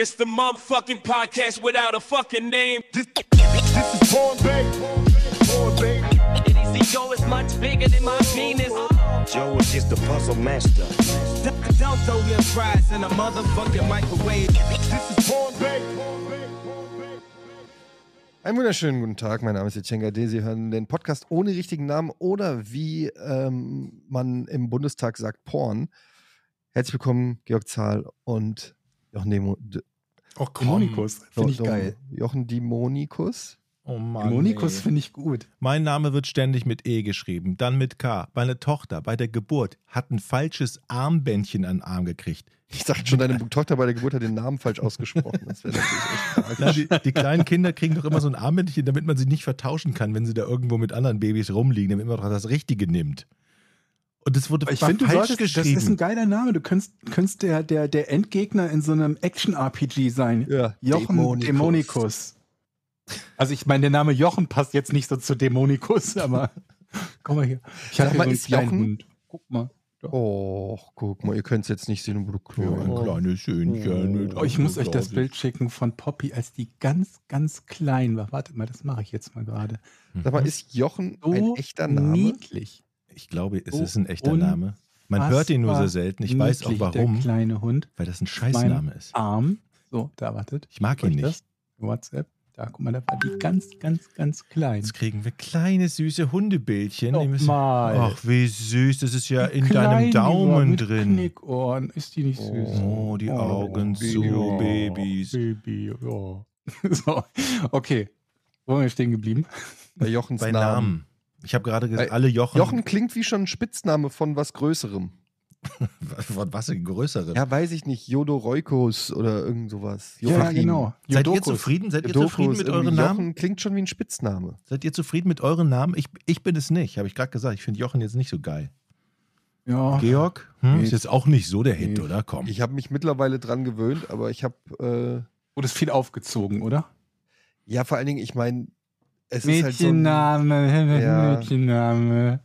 It's the motherfucking podcast without a fucking name. This, this is Born Bay. Born Bay. Easy Joe is much bigger than my penis. Joe is just the puzzle master. Don't throw your fries in a motherfucking microwave. This is Born Bay. Einen wunderschönen guten Tag, mein Name ist Etienne Gade. Sie hören den Podcast ohne richtigen Namen oder wie ähm, man im Bundestag sagt, Porn. Herzlich willkommen, Georg Zahl und Jochen Demo D Oh, Demonikus, finde ich geil. Jochen Demonikus. Oh Mann. Demonikus finde ich gut. Mein Name wird ständig mit E geschrieben, dann mit K. Meine Tochter bei der Geburt hat ein falsches Armbändchen an den Arm gekriegt. Ich dachte schon, deine Tochter bei der Geburt hat den Namen falsch ausgesprochen. Das wäre natürlich echt tragisch. die, die kleinen Kinder kriegen doch immer so ein Armbändchen, damit man sie nicht vertauschen kann, wenn sie da irgendwo mit anderen Babys rumliegen, damit man doch das Richtige nimmt. Und das wurde Ich finde, falsch solltest, das geschrieben. ist ein geiler Name. Du könntest, könntest der, der, der Endgegner in so einem Action-RPG sein. Ja, Jochen Dämonikus. Dämonikus. Also ich meine, der Name Jochen passt jetzt nicht so zu Dämonikus, aber guck mal hier. Ich habe mal, hier so einen kleinen Jochen- Hund. Guck mal. Oh, guck mal, ihr könnt es jetzt nicht sehen, aber du ja, ein oh. kleines Söhnchen. mit Oh, ich muss euch das. Bild schicken von Poppy, als die ganz, ganz klein war. Wartet mal, das mache ich jetzt mal gerade. Sag mal, ist Jochen ein So echter Name? niedlich. Ich glaube, es So ist ein echter Name. Man hört ihn nur sehr selten. Ich weiß auch warum, Der kleine Hund. weil das ein Scheißname ist. Arm. So, da wartet. Ich mag ihn nicht. das? WhatsApp. Da, guck mal, da war die ganz, ganz, ganz klein. Jetzt kriegen wir kleine süße Hundebildchen. Müssen- Nochmal. Ach, wie süß. Das ist ja in Klein deinem Daumen mit drin. Knickohren. Ist die nicht süß? Oh, die Augen zu, ja, Babys. Baby, ja. so, okay. Wo sind wir stehen geblieben? Bei Jochens Bei Namen. Namen. Ich habe gerade gesagt, alle Jochen. Jochen klingt wie schon ein Spitzname von was Größerem. Von was ein größere. Ja, weiß ich nicht. Jodoroikos oder irgend sowas. Ja, genau. Seid ihr Jodokus. zufrieden? Seid ihr Jodokus, zufrieden mit euren Namen? Jochen klingt schon wie ein Spitzname. Seid ihr zufrieden mit euren Namen? Ich, ich bin es nicht, habe ich gerade gesagt. Ich finde Jochen jetzt nicht so geil. Ja. Georg? Hm? Nee. Ist jetzt auch nicht so der Hit, Nee. oder? Komm. Ich habe mich mittlerweile dran gewöhnt, aber ich habe, Wurde es viel aufgezogen, oder? äh, ja, vor allen Dingen, ich meine, es ist halt so. ein- Mädchenname, Ja. Mädchenname.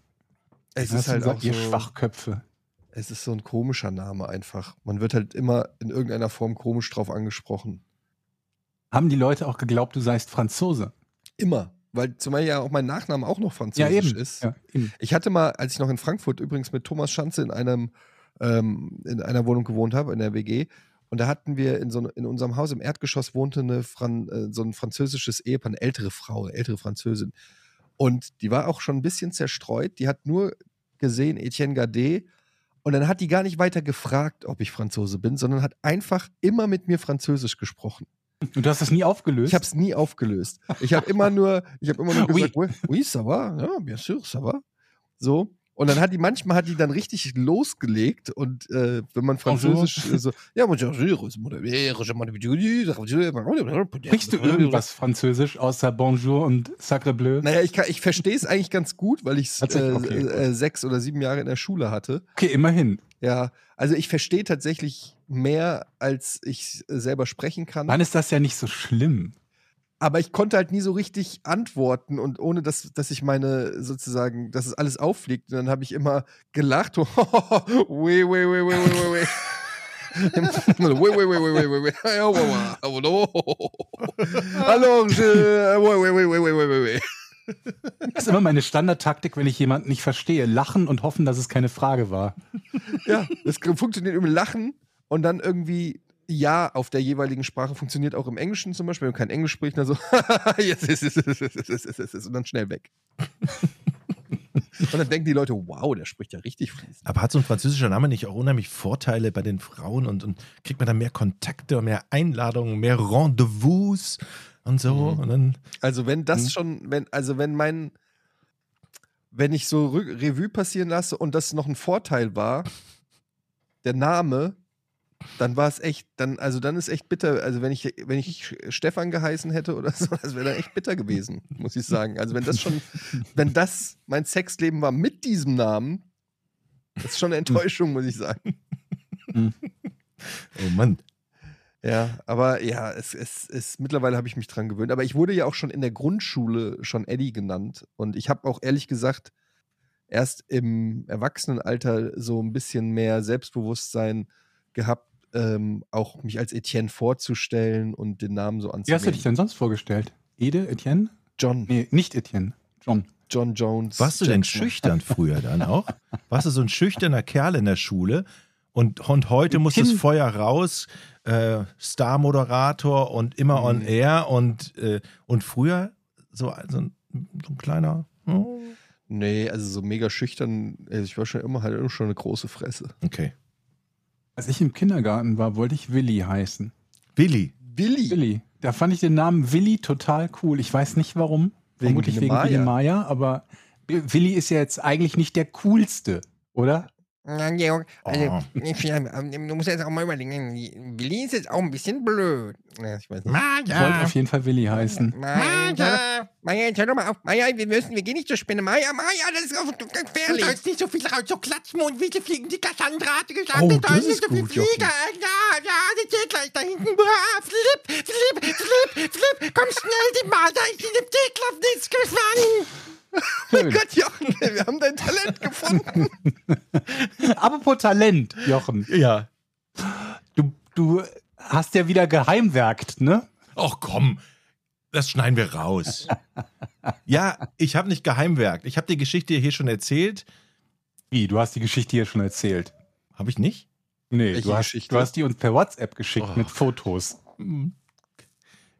Es ist halt auch ihr so, Schwachköpfe. es ist so ein komischer Name einfach. Man wird halt immer in irgendeiner Form komisch drauf angesprochen. Haben die Leute auch geglaubt, du seist Franzose? Immer. Weil zumal ja auch mein Nachname auch noch französisch ist. Ja, eben. Ich hatte mal, als ich noch in Frankfurt übrigens mit Thomas Schanze in einem ähm, in einer Wohnung gewohnt habe, in der WG, und da hatten wir in, so, in unserem Haus im Erdgeschoss wohnte eine Fran, äh, so ein französisches Ehepaar, eine ältere Frau, eine ältere Französin. Und die war auch schon ein bisschen zerstreut. Die hat nur gesehen Etienne Gade und dann hat die gar nicht weiter gefragt, ob ich Franzose bin, sondern hat einfach immer mit mir Französisch gesprochen. Und du hast das nie aufgelöst? Ich habe es nie aufgelöst. Ich habe immer nur, ich habe immer nur gesagt, oui, oui, ça va, ja, bien sûr, ça va. So. Und dann hat die, manchmal hat die dann richtig losgelegt und äh, wenn man Französisch äh, so, ja, Sprichst du irgendwas Französisch außer Bonjour und Sacre Bleu? Naja, ich, kann- ich verstehe es eigentlich ganz gut, weil ich es äh, okay, äh, sechs oder sieben Jahre in der Schule hatte. Okay, immerhin. Ja, also ich verstehe tatsächlich mehr, als ich äh, selber sprechen kann. Dann ist das ja nicht so schlimm. Aber ich konnte halt nie so richtig antworten und ohne dass, dass ich meine sozusagen, dass es alles auffliegt. Und dann habe ich immer gelacht. oui, oui, oui, oui, oui, oui, oui. Das ist immer meine Standardtaktik, wenn ich jemanden nicht verstehe. Lachen und hoffen, dass es keine Frage war. Ja, das funktioniert im Lachen und dann irgendwie ja auf der jeweiligen Sprache funktioniert auch im Englischen zum Beispiel. Wenn du kein Englisch sprichst, dann so, jetzt yes, yes, yes, und dann schnell weg. und dann denken die Leute, wow, der spricht ja richtig fließend. Aber hat so ein französischer Name nicht auch unheimlich Vorteile bei den Frauen und, und kriegt man dann mehr Kontakte, mehr Einladungen, mehr Rendezvous und so? Mhm. Und dann, also wenn das mhm. schon, wenn, also wenn mein, wenn ich so Revue passieren lasse und das noch ein Vorteil war, der Name, dann war es echt, dann, also dann ist echt bitter. Also wenn ich, wenn ich Stefan geheißen hätte oder so, das wäre dann echt bitter gewesen, muss ich sagen. Also wenn das schon, wenn das mein Sexleben war mit diesem Namen, das ist schon eine Enttäuschung, muss ich sagen. oh Mann. Ja, aber ja, es, es, es mittlerweile habe ich mich dran gewöhnt. Aber ich wurde ja auch schon in der Grundschule schon Eddie genannt. Und ich habe auch ehrlich gesagt erst im Erwachsenenalter so ein bisschen mehr Selbstbewusstsein gehabt, ähm, auch mich als Etienne vorzustellen und den Namen so Wie hast du dich anzunehmen. denn sonst vorgestellt? Ede, Etienne? John, Nee, nicht Etienne. John. John Jones. Warst du denn Jackson. schüchtern früher dann auch? Warst du so ein schüchterner Kerl in der Schule? Und, und heute muss das Feuer raus, äh, Star-Moderator und immer on Mhm. air und, äh, und früher so, ein- so, ein, so ein kleiner. oh, Nee, also so mega schüchtern. Also ich war schon immer halt immer schon eine große Fresse. Okay. Als ich im Kindergarten war, wollte ich Willi heißen. Willi. Willi. Willi. Da fand ich den Namen Willi total cool. Ich weiß nicht warum. Wegen Vermutlich wegen. Willi Maya, aber Willi ist ja jetzt eigentlich nicht der coolste, oder? Na, Georg, also, Oh. ähm, du musst jetzt auch mal überlegen, Willi ist jetzt auch ein bisschen blöd. Ich weiß nicht. Ich wollte auf jeden Fall Willi heißen. Maja, Maja! Maja, jetzt hör doch mal auf. Maja, wir müssen, wir gehen nicht zur Spinne. Maja, Maja, das ist Du gefährlich. sollst nicht so viel raus, so klatschen und wie sie fliegen. Die Cassandra hatte gesagt, Oh, du das sollst nicht ist so viel gut, Jochen. fliegen. Ja, ja, sie steht gleich da hinten. Flip, flip, flip, flip. Komm schnell, die Maja ist in dem Teeklapp nichts gefangen. Schön. Gott, Jochen, wir haben dein Talent gefunden. Apropos Talent, Jochen. Ja. Du, du hast ja wieder geheimwerkt, ne? Ach komm, das schneiden wir raus. ja, ich habe nicht geheimwerkt. Ich habe die Geschichte hier schon erzählt. Wie, du hast die Geschichte hier schon erzählt. Habe ich nicht? Nee, Welche du hast, Geschichte? du hast die uns per WhatsApp geschickt Oh. mit Fotos.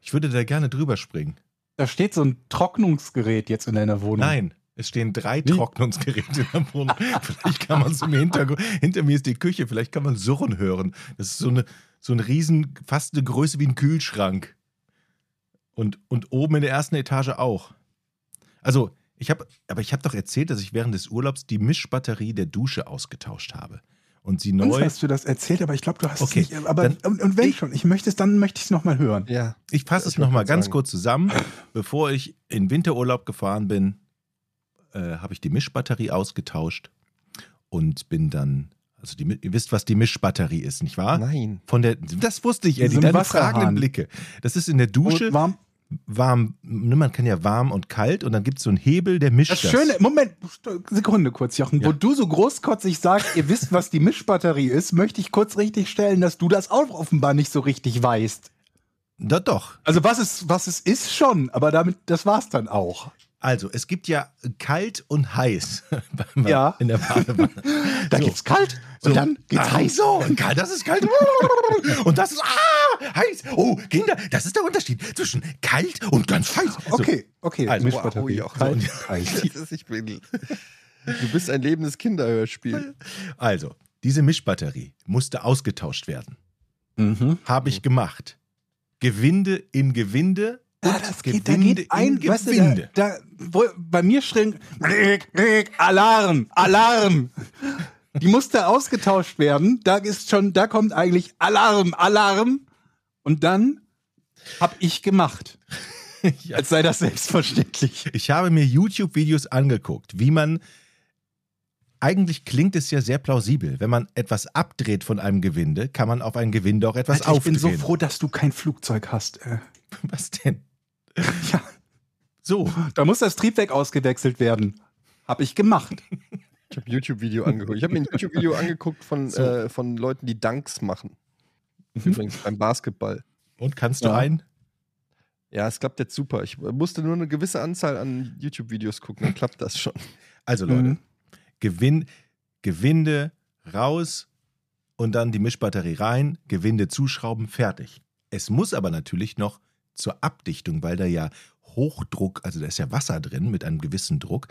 Ich würde da gerne drüber springen. Da steht so ein Trocknungsgerät jetzt in deiner Wohnung. Nein, es stehen drei Wie? Trocknungsgeräte in der Wohnung. Vielleicht kann man es im Hintergrund. Hinter mir ist die Küche, vielleicht kann man Surren hören. Das ist so eine, so ein Riesen, fast eine Größe wie ein Kühlschrank. Und, und oben in der ersten Etage auch. Also, ich habe, aber ich habe doch erzählt, dass ich während des Urlaubs die Mischbatterie der Dusche ausgetauscht habe. Und sie Uns neu. hast du das erzählt, aber ich glaube, du hast Okay, es nicht. Aber dann- und, und wenn ich- schon, ich möchte es, dann möchte ich es nochmal hören. Ja. Ich fasse es nochmal ganz sagen. kurz zusammen. Bevor ich in Winterurlaub gefahren bin, äh, habe ich die Mischbatterie ausgetauscht und bin dann, also die, ihr wisst, was die Mischbatterie ist, nicht wahr? Nein. Von der, das wusste ich, Eddie, deine Wasserhahn. fragenden Blicke. Das ist in der Dusche Und warm. warm, ne, man kann ja warm und kalt und dann gibt es so einen Hebel, der mischt Das das. Schöne, Moment, Sekunde kurz, Jochen. Ja. Wo du so großkotzig sagst, ihr wisst, was die Mischbatterie ist, möchte ich kurz richtig stellen, dass du das auch offenbar nicht so richtig weißt. Da, doch. Also was es, was es ist schon, aber damit, das war's dann auch. Also, es gibt ja kalt und heiß Ja. in der Badewanne. Da So. gibt's kalt So. und dann geht's Ah, heiß. So, und kalt, das ist kalt. Und das ist ah, heiß. Oh, Kinder, das ist der Unterschied zwischen kalt und ganz heiß. So, Okay, okay. Also, Mischbatterie. wow, Jochen. kalt, heiß. Das ist, ich bin, du bist ein lebendes Kinderhörspiel. Also, diese Mischbatterie musste ausgetauscht werden. Mhm. Habe ich gemacht. Gewinde in Gewinde. Und das geht, da Gewinde geht ein, in weißt du, Gewinde. da, da, bei mir schrillen Alarm, Alarm. Die musste ausgetauscht werden. Da ist schon, da kommt eigentlich Alarm, Alarm. Und dann hab ich gemacht. Ja. Als sei das selbstverständlich. Ich habe mir YouTube-Videos angeguckt, wie man. Eigentlich klingt es ja sehr plausibel. Wenn man etwas abdreht von einem Gewinde, kann man auf ein Gewinde auch etwas Alter, ich bin aufdrehen. so froh, dass du kein Flugzeug hast. Äh, Was denn? Ja. So, Da muss das Triebwerk ausgewechselt werden. Hab ich gemacht. Ich habe ein YouTube-Video angeguckt. Ich habe mir ein YouTube-Video angeguckt von, So. äh, von Leuten, die Dunks machen. Übrigens beim Basketball. und kannst du Ja. ein? Ja, es klappt jetzt super. Ich musste nur eine gewisse Anzahl an YouTube-Videos gucken, dann klappt das schon. Also Leute, Mhm. Gewinn, Gewinde raus und dann die Mischbatterie rein, Gewinde zuschrauben, fertig. Es muss aber natürlich noch zur Abdichtung, weil da ja Hochdruck, also da ist ja Wasser drin mit einem gewissen Druck,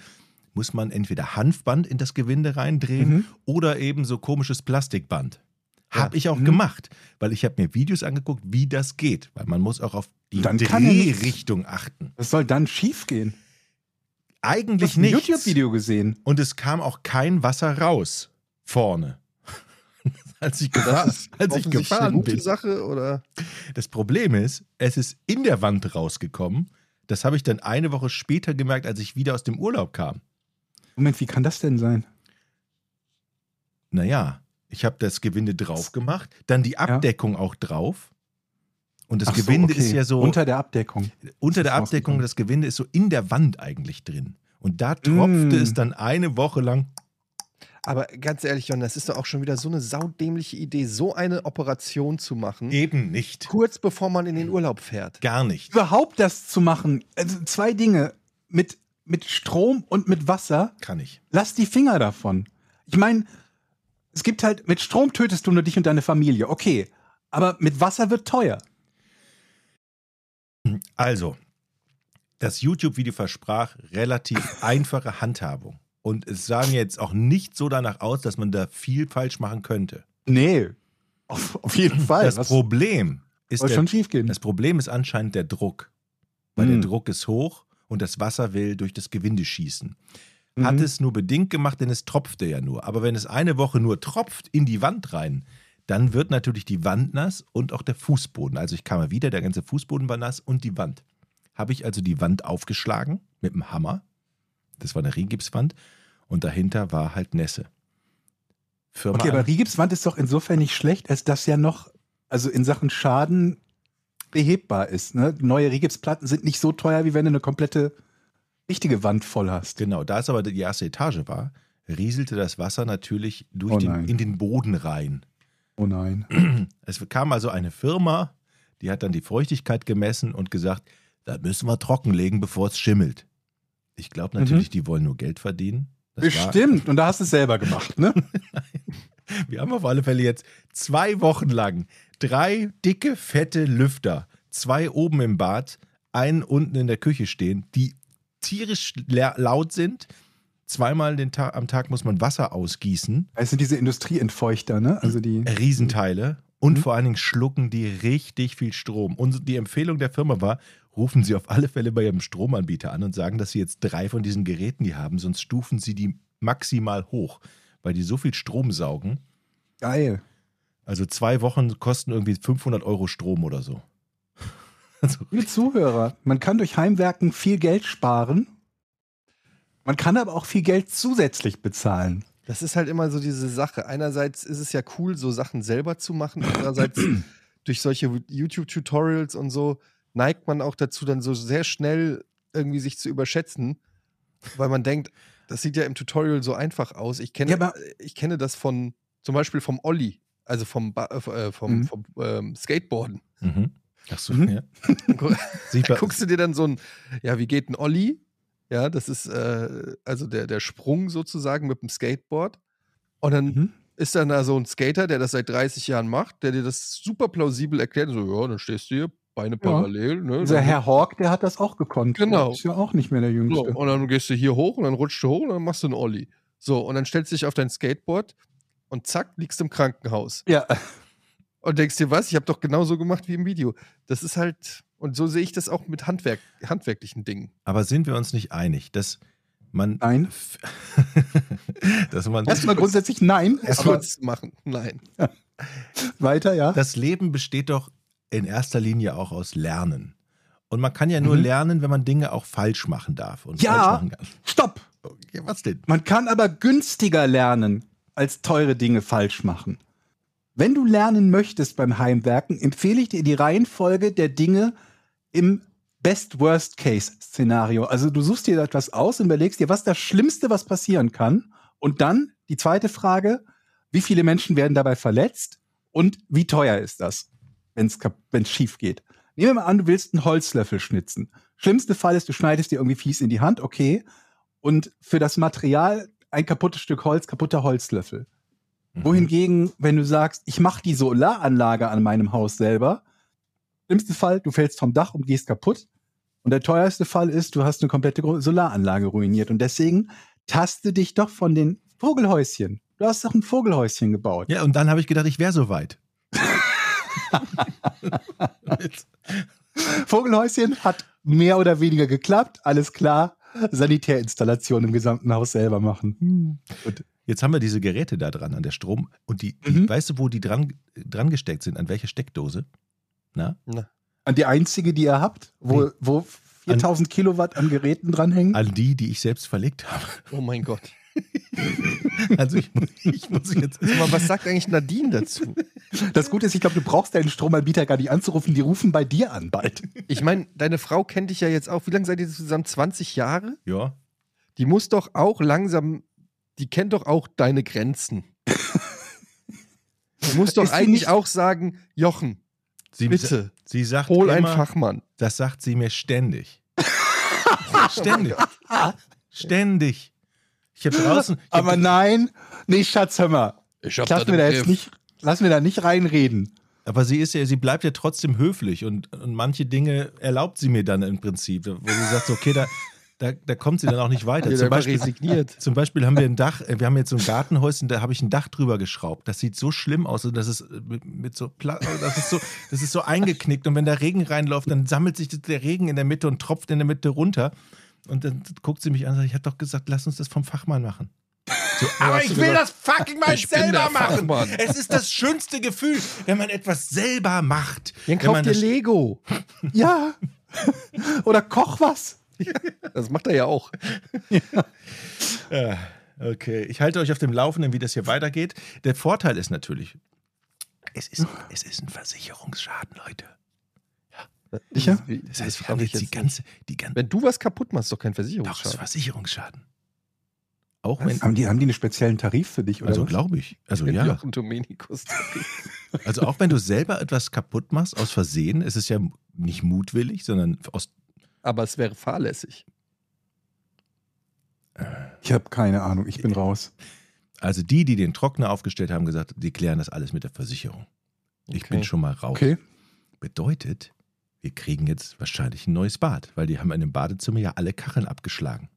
muss man entweder Hanfband in das Gewinde reindrehen Mhm. oder eben so komisches Plastikband. Ja. Habe ich auch Mhm. gemacht, weil ich habe mir Videos angeguckt, wie das geht, weil man muss auch auf die Dann Drehrichtung achten. Was soll dann schief gehen? Eigentlich Ich ein nicht. YouTube-Video gesehen. Und es kam auch kein Wasser raus vorne. Als ich, gefahr, Das ist als ich gefahren gute bin. Sache oder? Das Problem ist, es ist in der Wand rausgekommen. Das habe ich dann eine Woche später gemerkt, als ich wieder aus dem Urlaub kam. Moment, wie kann das denn sein? Naja, ich habe das Gewinde drauf gemacht, dann die Abdeckung auch drauf. Und das Ach so, Gewinde okay. ist ja so Unter der Abdeckung. unter der Abdeckung, das Gewinde ist so in der Wand eigentlich drin. Und da tropfte Mm. es dann eine Woche lang. Aber ganz ehrlich, Jon, das ist doch auch schon wieder so eine saudämliche Idee, so eine Operation zu machen, Eben nicht. kurz bevor man in den Urlaub fährt. Gar nicht. Überhaupt das zu machen, also zwei Dinge, mit, mit Strom und mit Wasser, Kann ich. lass die Finger davon. Ich meine, es gibt halt, mit Strom tötest du nur dich und deine Familie, okay. Aber mit Wasser wird teuer. Also, das YouTube-Video versprach relativ einfache Handhabung. Und es sah mir jetzt auch nicht so danach aus, dass man da viel falsch machen könnte. Nee. Auf, auf jeden Fall. Das Was Problem ist der, schon schief gehen. das Problem ist anscheinend der Druck. Weil Hm. der Druck ist hoch und das Wasser will durch das Gewinde schießen. Mhm. Hat es nur bedingt gemacht, denn es tropfte ja nur. Aber wenn es eine Woche nur tropft in die Wand rein, dann wird natürlich die Wand nass und auch der Fußboden. Also ich kam mal wieder, der ganze Fußboden war nass und die Wand. Habe ich also die Wand aufgeschlagen mit dem Hammer. Das war eine Rigipswand. Und dahinter war halt Nässe. Firma Okay, aber an- Rigipswand ist doch insofern nicht schlecht, als das ja noch, also in Sachen Schaden behebbar ist. Ne? Neue Rigipsplatten sind nicht so teuer, wie wenn du eine komplette richtige Wand voll hast. Genau, da es aber die erste Etage war, rieselte das Wasser natürlich durch Oh den, in den Boden rein. Oh nein. Es kam also eine Firma, die hat dann die Feuchtigkeit gemessen und gesagt, da müssen wir trockenlegen, bevor es schimmelt. Ich glaube natürlich, die wollen nur Geld verdienen. Das war- Bestimmt. Und da hast du es selber gemacht, ne? Wir haben auf alle Fälle jetzt zwei Wochen lang drei dicke, fette Lüfter. Zwei oben im Bad, einen unten in der Küche stehen, die tierisch la- laut sind. Zweimal Ta am Tag muss man Wasser ausgießen. Es sind diese Industrieentfeuchter, ne? Also die. Riesenteile. Und vor allen Dingen schlucken die richtig viel Strom. Und die Empfehlung der Firma war, rufen Sie auf alle Fälle bei Ihrem Stromanbieter an und sagen, dass Sie jetzt drei von diesen Geräten die haben, sonst stufen Sie die maximal hoch, weil die so viel Strom saugen. Geil. Also zwei Wochen kosten irgendwie 500 Euro Strom oder so. Also, Liebe Zuhörer, man kann durch Heimwerken viel Geld sparen. Man kann aber auch viel Geld zusätzlich bezahlen. Das ist halt immer so diese Sache. Einerseits ist es ja cool, so Sachen selber zu machen. Andererseits durch solche YouTube-Tutorials und so neigt man auch dazu, dann so sehr schnell irgendwie sich zu überschätzen, weil man denkt, das sieht ja im Tutorial so einfach aus. Ich kenne, Ja, aber- ich kenne das von, zum Beispiel vom Olli, also vom, ba äh, vom, Mhm. vom ähm, Skateboarden. mhm. Ach so, Mhm. ja. Da guckst du dir dann so ein, ja, wie geht ein Olli? Ja, das ist äh, also der, der Sprung sozusagen mit dem Skateboard. Und dann Mhm. ist dann da so ein Skater, der das seit 30 Jahren macht, der dir das super plausibel erklärt. So, ja, dann stehst du hier, Beine parallel. Ne? Dieser Herr Hawk, der hat das auch gekonnt. Genau. Ist ja auch nicht mehr der so, Jüngste. und dann gehst du hier hoch und dann rutschst du hoch und dann machst du einen Olli. So, und dann stellst du dich auf dein Skateboard und zack, liegst im Krankenhaus. Ja, Und denkst dir, was? Ich habe doch genauso gemacht wie im Video. Das ist halt, und so sehe ich das auch mit Handwerk, handwerklichen Dingen. Aber sind wir uns nicht einig, dass man. Nein. dass man. erstmal grundsätzlich nein. Wird's machen. Nein. weiter, ja. Das Leben besteht doch in erster Linie auch aus Lernen. Und man kann ja nur Mhm. lernen, wenn man Dinge auch falsch machen darf. Und Ja. falsch machen kann. Stopp! Okay, was denn? Man kann aber günstiger lernen, als teure Dinge falsch machen. Wenn du lernen möchtest beim Heimwerken, empfehle ich dir die Reihenfolge der Dinge im Best-Worst-Case-Szenario. Also du suchst dir etwas aus und überlegst dir, was das Schlimmste, was passieren kann. Und dann die zweite Frage, wie viele Menschen werden dabei verletzt und wie teuer ist das, wenn es schief geht. Nehmen wir mal an, du willst einen Holzlöffel schnitzen. Schlimmste Fall ist, du schneidest dir irgendwie fies in die Hand, okay. Und für das Material ein kaputtes Stück Holz, kaputter Holzlöffel. Mhm. Wohingegen, wenn du sagst, ich mache die Solaranlage an meinem Haus selber, schlimmste Fall, du fällst vom Dach und gehst kaputt. Und der teuerste Fall ist, du hast eine komplette Solaranlage ruiniert. Und deswegen taste dich doch von den Vogelhäuschen. Du hast doch ein Vogelhäuschen gebaut. Ja, und dann habe ich gedacht, ich wäre so weit. Vogelhäuschen hat mehr oder weniger geklappt, alles klar. Sanitärinstallation im gesamten Haus selber machen. Gut. Jetzt haben wir diese Geräte da dran an der Strom. Und die, die Mhm. weißt du, wo die dran, dran gesteckt sind? An welche Steckdose? Na? An die einzige, die ihr habt, wo, wo 4000 Kilowatt an Geräten dranhängen. An die, die ich selbst verlegt habe. Oh mein Gott. Also ich, muss- ich muss jetzt. Aber was sagt eigentlich Nadine dazu? Das Gute ist, ich glaube, du brauchst deinen Stromanbieter gar nicht anzurufen, die rufen bei dir an bald. Ich meine, deine Frau kennt dich ja jetzt auch. Wie lange seid ihr zusammen? 20 Jahre? Ja. Die muss doch auch langsam die kennt doch auch deine Grenzen. Du musst doch eigentlich auch sagen, Jochen, Sie, bitte, Sie sagt hol einen immer, Fachmann. das sagt sie mir ständig. ständig. Ständig. Ich habe draußen. Ich Aber hab, nein, nee, Schatz, hör mal. Ich Lass mir da jetzt nicht, lass mir da nicht reinreden. aber sie ist ja, sie bleibt ja trotzdem höflich und, und manche Dinge erlaubt sie mir dann im Prinzip, wo sie sagt, so, okay, da, da, da kommt sie dann auch nicht weiter. Zum Beispiel, resigniert. zum Beispiel haben wir ein Dach, äh, wir haben jetzt so ein Gartenhäuschen, da habe ich ein Dach drüber geschraubt. Das sieht so schlimm aus, und das ist äh, mit, mit so, Pla- das ist so, das ist so eingeknickt und wenn da Regen reinläuft, dann sammelt sich der Regen in der Mitte und tropft in der Mitte runter. Und dann guckt sie mich an und sagt, ich habe doch gesagt, lass uns das vom Fachmann machen. So, aber ich will das fucking mal selber machen. Fachmann. Es ist das schönste Gefühl, wenn man etwas selber macht. Dann wenn kauf man dir das, Lego. Ja. Oder koch was. Das macht er ja auch. Ja, okay, ich halte euch auf dem Laufenden, wie das hier weitergeht. Der Vorteil ist natürlich, es ist, es ist ein Versicherungsschaden, Leute. Sicher? Wie- Das heißt, wir haben ich jetzt die ganze, die ganze, Wenn du was kaputt machst, ist doch kein doch, es ist Versicherungsschaden. Versicherungsschaden. Auch wenn, Haben die, haben die einen speziellen Tarif für dich oder also glaube ich, also ja, Jochen Domenikus. also auch wenn du selber etwas kaputt machst aus Versehen, ist es ja nicht mutwillig, sondern aus, Aber es wäre fahrlässig. Ich habe keine Ahnung, ich bin raus. also die, die den Trockner aufgestellt haben, gesagt, die klären das alles mit der Versicherung. Ich Okay. bin schon mal raus. Okay. Bedeutet, wir kriegen jetzt wahrscheinlich ein neues Bad, weil die haben in dem Badezimmer ja alle Kacheln abgeschlagen.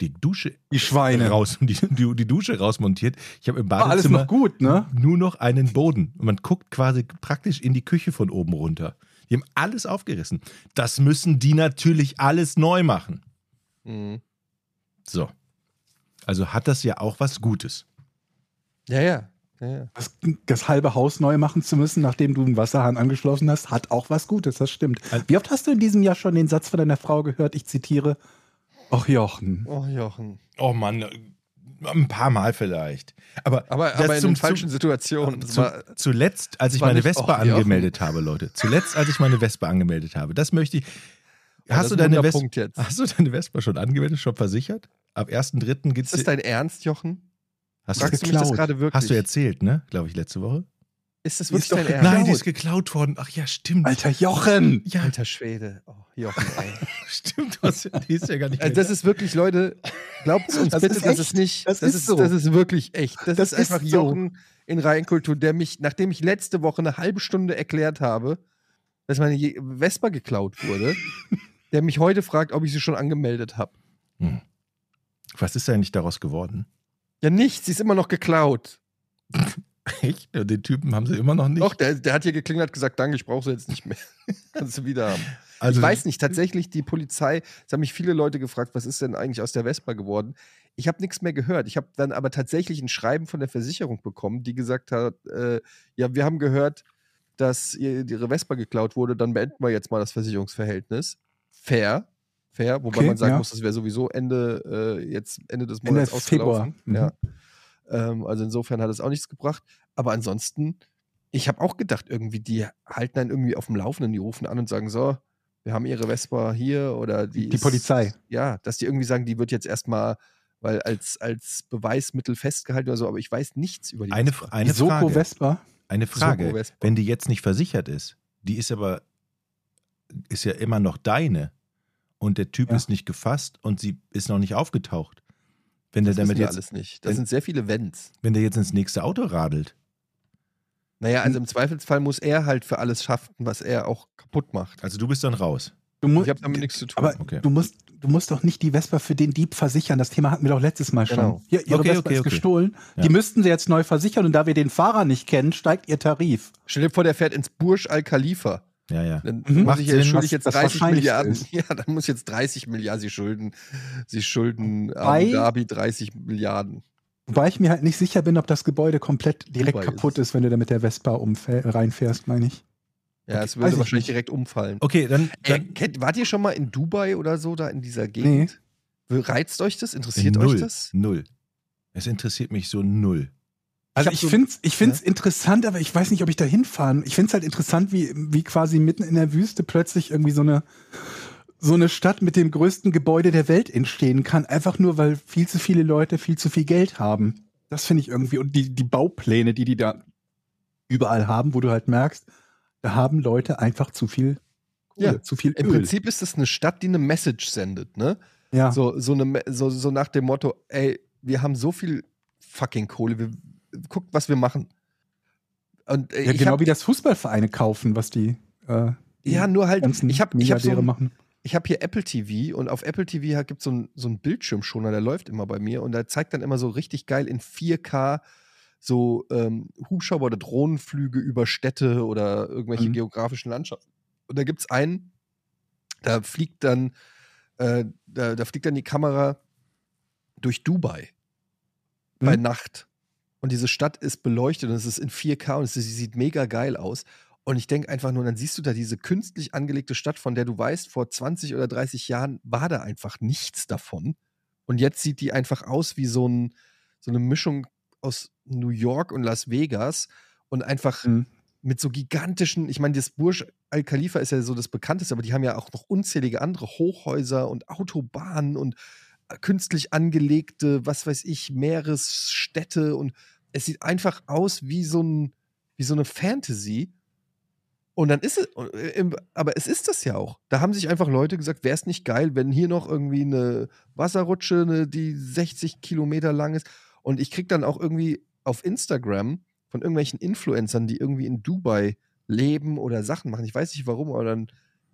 Die Dusche Die Schweine. raus und die, die, die Dusche rausmontiert. Ich habe im alles Badezimmer noch gut, ne? nur noch einen Boden. Und man guckt quasi praktisch in die Küche von oben runter. Die haben alles aufgerissen. Das müssen die natürlich alles neu machen. Mhm. So. Also hat das ja auch was Gutes. Ja, ja. Ja. Das, das halbe Haus neu machen zu müssen, nachdem du einen Wasserhahn angeschlossen hast, hat auch was Gutes, das stimmt. Al- Wie oft hast du in diesem Jahr schon den Satz von deiner Frau gehört? Ich zitiere: Och Jochen. Oh, Jochen. Oh Mann, ein paar Mal vielleicht. Aber, Aber, aber in zum- den falschen Situationen. Zu, war, zuletzt, als ich meine Vespa Jochen. angemeldet habe, Leute. Zuletzt, als ich meine Vespa angemeldet habe. Das möchte ich. Ja, Hast, das du deine Vespa, hast du deine Vespa schon angemeldet, schon versichert? Ab 1.3. geht's. ist das dein Ernst, Jochen? Hast, du, Fragst du mich das gerade wirklich? hast du erzählt, ne? Glaube ich, letzte Woche. Ist das wirklich doch dein. Ernst? Nein, die ist geklaut worden. Ach ja, stimmt. Alter Jochen! Ja, Alter Schwede. Oh, Jochen, ey. stimmt. Du hast, die ist ja gar nicht Also das ist wirklich, Leute, glaubt uns Das bitte, ist das echt. ist nicht, Das das, ist ist, so. das ist wirklich echt. Das, Das ist einfach ist so. Jochen in Reihenkultur, der mich, nachdem ich letzte Woche eine halbe Stunde erklärt habe, dass meine Vespa geklaut wurde, der mich heute fragt, ob ich sie schon angemeldet habe. Hm. Was ist eigentlich daraus geworden? Ja, nichts, sie ist immer noch geklaut. Echt? Ja, Den Typen haben sie immer noch nicht. Doch, der, der hat hier geklingelt, hat gesagt, danke, ich brauche sie jetzt nicht mehr. Kannst du wieder haben. also, ich weiß nicht, tatsächlich die Polizei, es haben mich viele Leute gefragt, was ist denn eigentlich aus der Vespa geworden? Ich habe nichts mehr gehört. Ich habe dann aber tatsächlich ein Schreiben von der Versicherung bekommen, die gesagt hat, äh, ja, wir haben gehört, dass ihr, ihre Vespa geklaut wurde, dann beenden wir jetzt mal das Versicherungsverhältnis. Fair, fair, wobei Okay, man sagen ja. muss, das wäre sowieso Ende, äh, jetzt Ende des Ende Monats ausgelaufen. Februar. Mhm. Ja. Ähm, also insofern hat es auch nichts gebracht. Aber ansonsten, ich habe auch gedacht, irgendwie, die halten einen irgendwie auf dem Laufenden, die rufen an und sagen, so, wir haben ihre Vespa hier oder die. Die ist- Polizei. Ja, dass die irgendwie sagen, die wird jetzt erstmal, weil als, als Beweismittel festgehalten oder so, aber ich weiß nichts über die eine, Vespa. eine Die Soko Frage. Vespa. Eine Frage. Soko Vespa. Wenn die jetzt nicht versichert ist, die ist aber ist ja immer noch deine und der Typ Ja. ist nicht gefasst und sie ist noch nicht aufgetaucht. Wenn der Das damit wissen wir jetzt, alles nicht. Das wenn- sind sehr viele Wenns. wenn der jetzt ins nächste Auto radelt, Naja, also im Zweifelsfall muss er halt für alles schaffen, was er auch kaputt macht. also du bist dann raus. Du mu- Ich habe damit nichts zu tun. Aber Okay. du, musst, du musst doch nicht die Vespa für den Dieb versichern. Das Thema hatten wir doch letztes Mal schon. Genau. Hier, ihre Okay, Vespa okay, ist okay. gestohlen. Ja. Die müssten sie jetzt neu versichern und da wir den Fahrer nicht kennen, steigt ihr Tarif. Stell dir vor, der fährt ins Burj Al Khalifa. Ja, ja. Dann Mhm. muss ich Sinn, jetzt, schulde was ich jetzt das 30 Wahrscheinlichste Milliarden. ist. Ja, dann muss jetzt 30 Milliarden. Sie schulden, sie schulden Bei- Abu Dhabi 30 Milliarden. Wobei ich mir halt nicht sicher bin, ob das Gebäude komplett direkt Dubai kaputt ist ist, wenn du da mit der Vespa reinfährst, meine ich. Ja, es würde ich wahrscheinlich nicht. direkt umfallen. Okay, dann, Äh, dann kennt, wart ihr schon mal in Dubai oder so, da in dieser Gegend? Reizt euch das? Interessiert null, euch das? null. Es interessiert mich so null. Also ich so- finde es ich find's interessant, aber ich weiß nicht, ob ich da hinfahren. Ich finde es halt interessant, wie, wie quasi mitten in der Wüste plötzlich irgendwie so eine so eine Stadt mit dem größten Gebäude der Welt entstehen kann, einfach nur, weil viel zu viele Leute viel zu viel Geld haben. Das finde ich irgendwie. Und die, die Baupläne, die die da überall haben, wo du halt merkst, da haben Leute einfach zu viel Kohle, Ja, zu viel Im Öl. Prinzip ist es eine Stadt, die eine Message sendet, ne? ja. So, so, eine, so, so nach dem Motto, ey, wir haben so viel fucking Kohle, wir, guckt, was wir machen. Und äh, ja, genau hab, wie das Fußballvereine kaufen, was die, äh, die ja, nur halt, ganzen ich habe ich hab so, ein- machen. ich hab hier Apple TV und auf Apple TV gibt es so einen so einen Bildschirmschoner, der läuft immer bei mir und der zeigt dann immer so richtig geil in 4K so ähm, Hubschrauber oder Drohnenflüge über Städte oder irgendwelche Mhm. geografischen Landschaften. Und da gibt es einen, da fliegt dann, äh, da, da fliegt dann die Kamera durch Dubai bei Mhm. Nacht. Und diese Stadt ist beleuchtet und es ist in 4K und es ist, sie sieht mega geil aus. Und ich denke einfach nur, dann siehst du da diese künstlich angelegte Stadt, von der du weißt, vor 20 oder 30 Jahren war da einfach nichts davon. Und jetzt sieht die einfach aus wie so, ein, so eine Mischung aus New York und Las Vegas und einfach Mhm. mit so gigantischen, ich meine, das Burj Al Khalifa ist ja so das bekannteste, aber die haben ja auch noch unzählige andere Hochhäuser und Autobahnen und künstlich angelegte, was weiß ich, Meeresstädte und es sieht einfach aus wie so, ein, wie so eine Fantasy. Und dann ist es, äh, aber es ist das ja auch. Da haben sich einfach Leute gesagt, wäre es nicht geil, wenn hier noch irgendwie eine Wasserrutsche, eine, die 60 Kilometer lang ist. Und ich krieg dann auch irgendwie auf Instagram von irgendwelchen Influencern, die irgendwie in Dubai leben oder Sachen machen. Ich weiß nicht warum, aber dann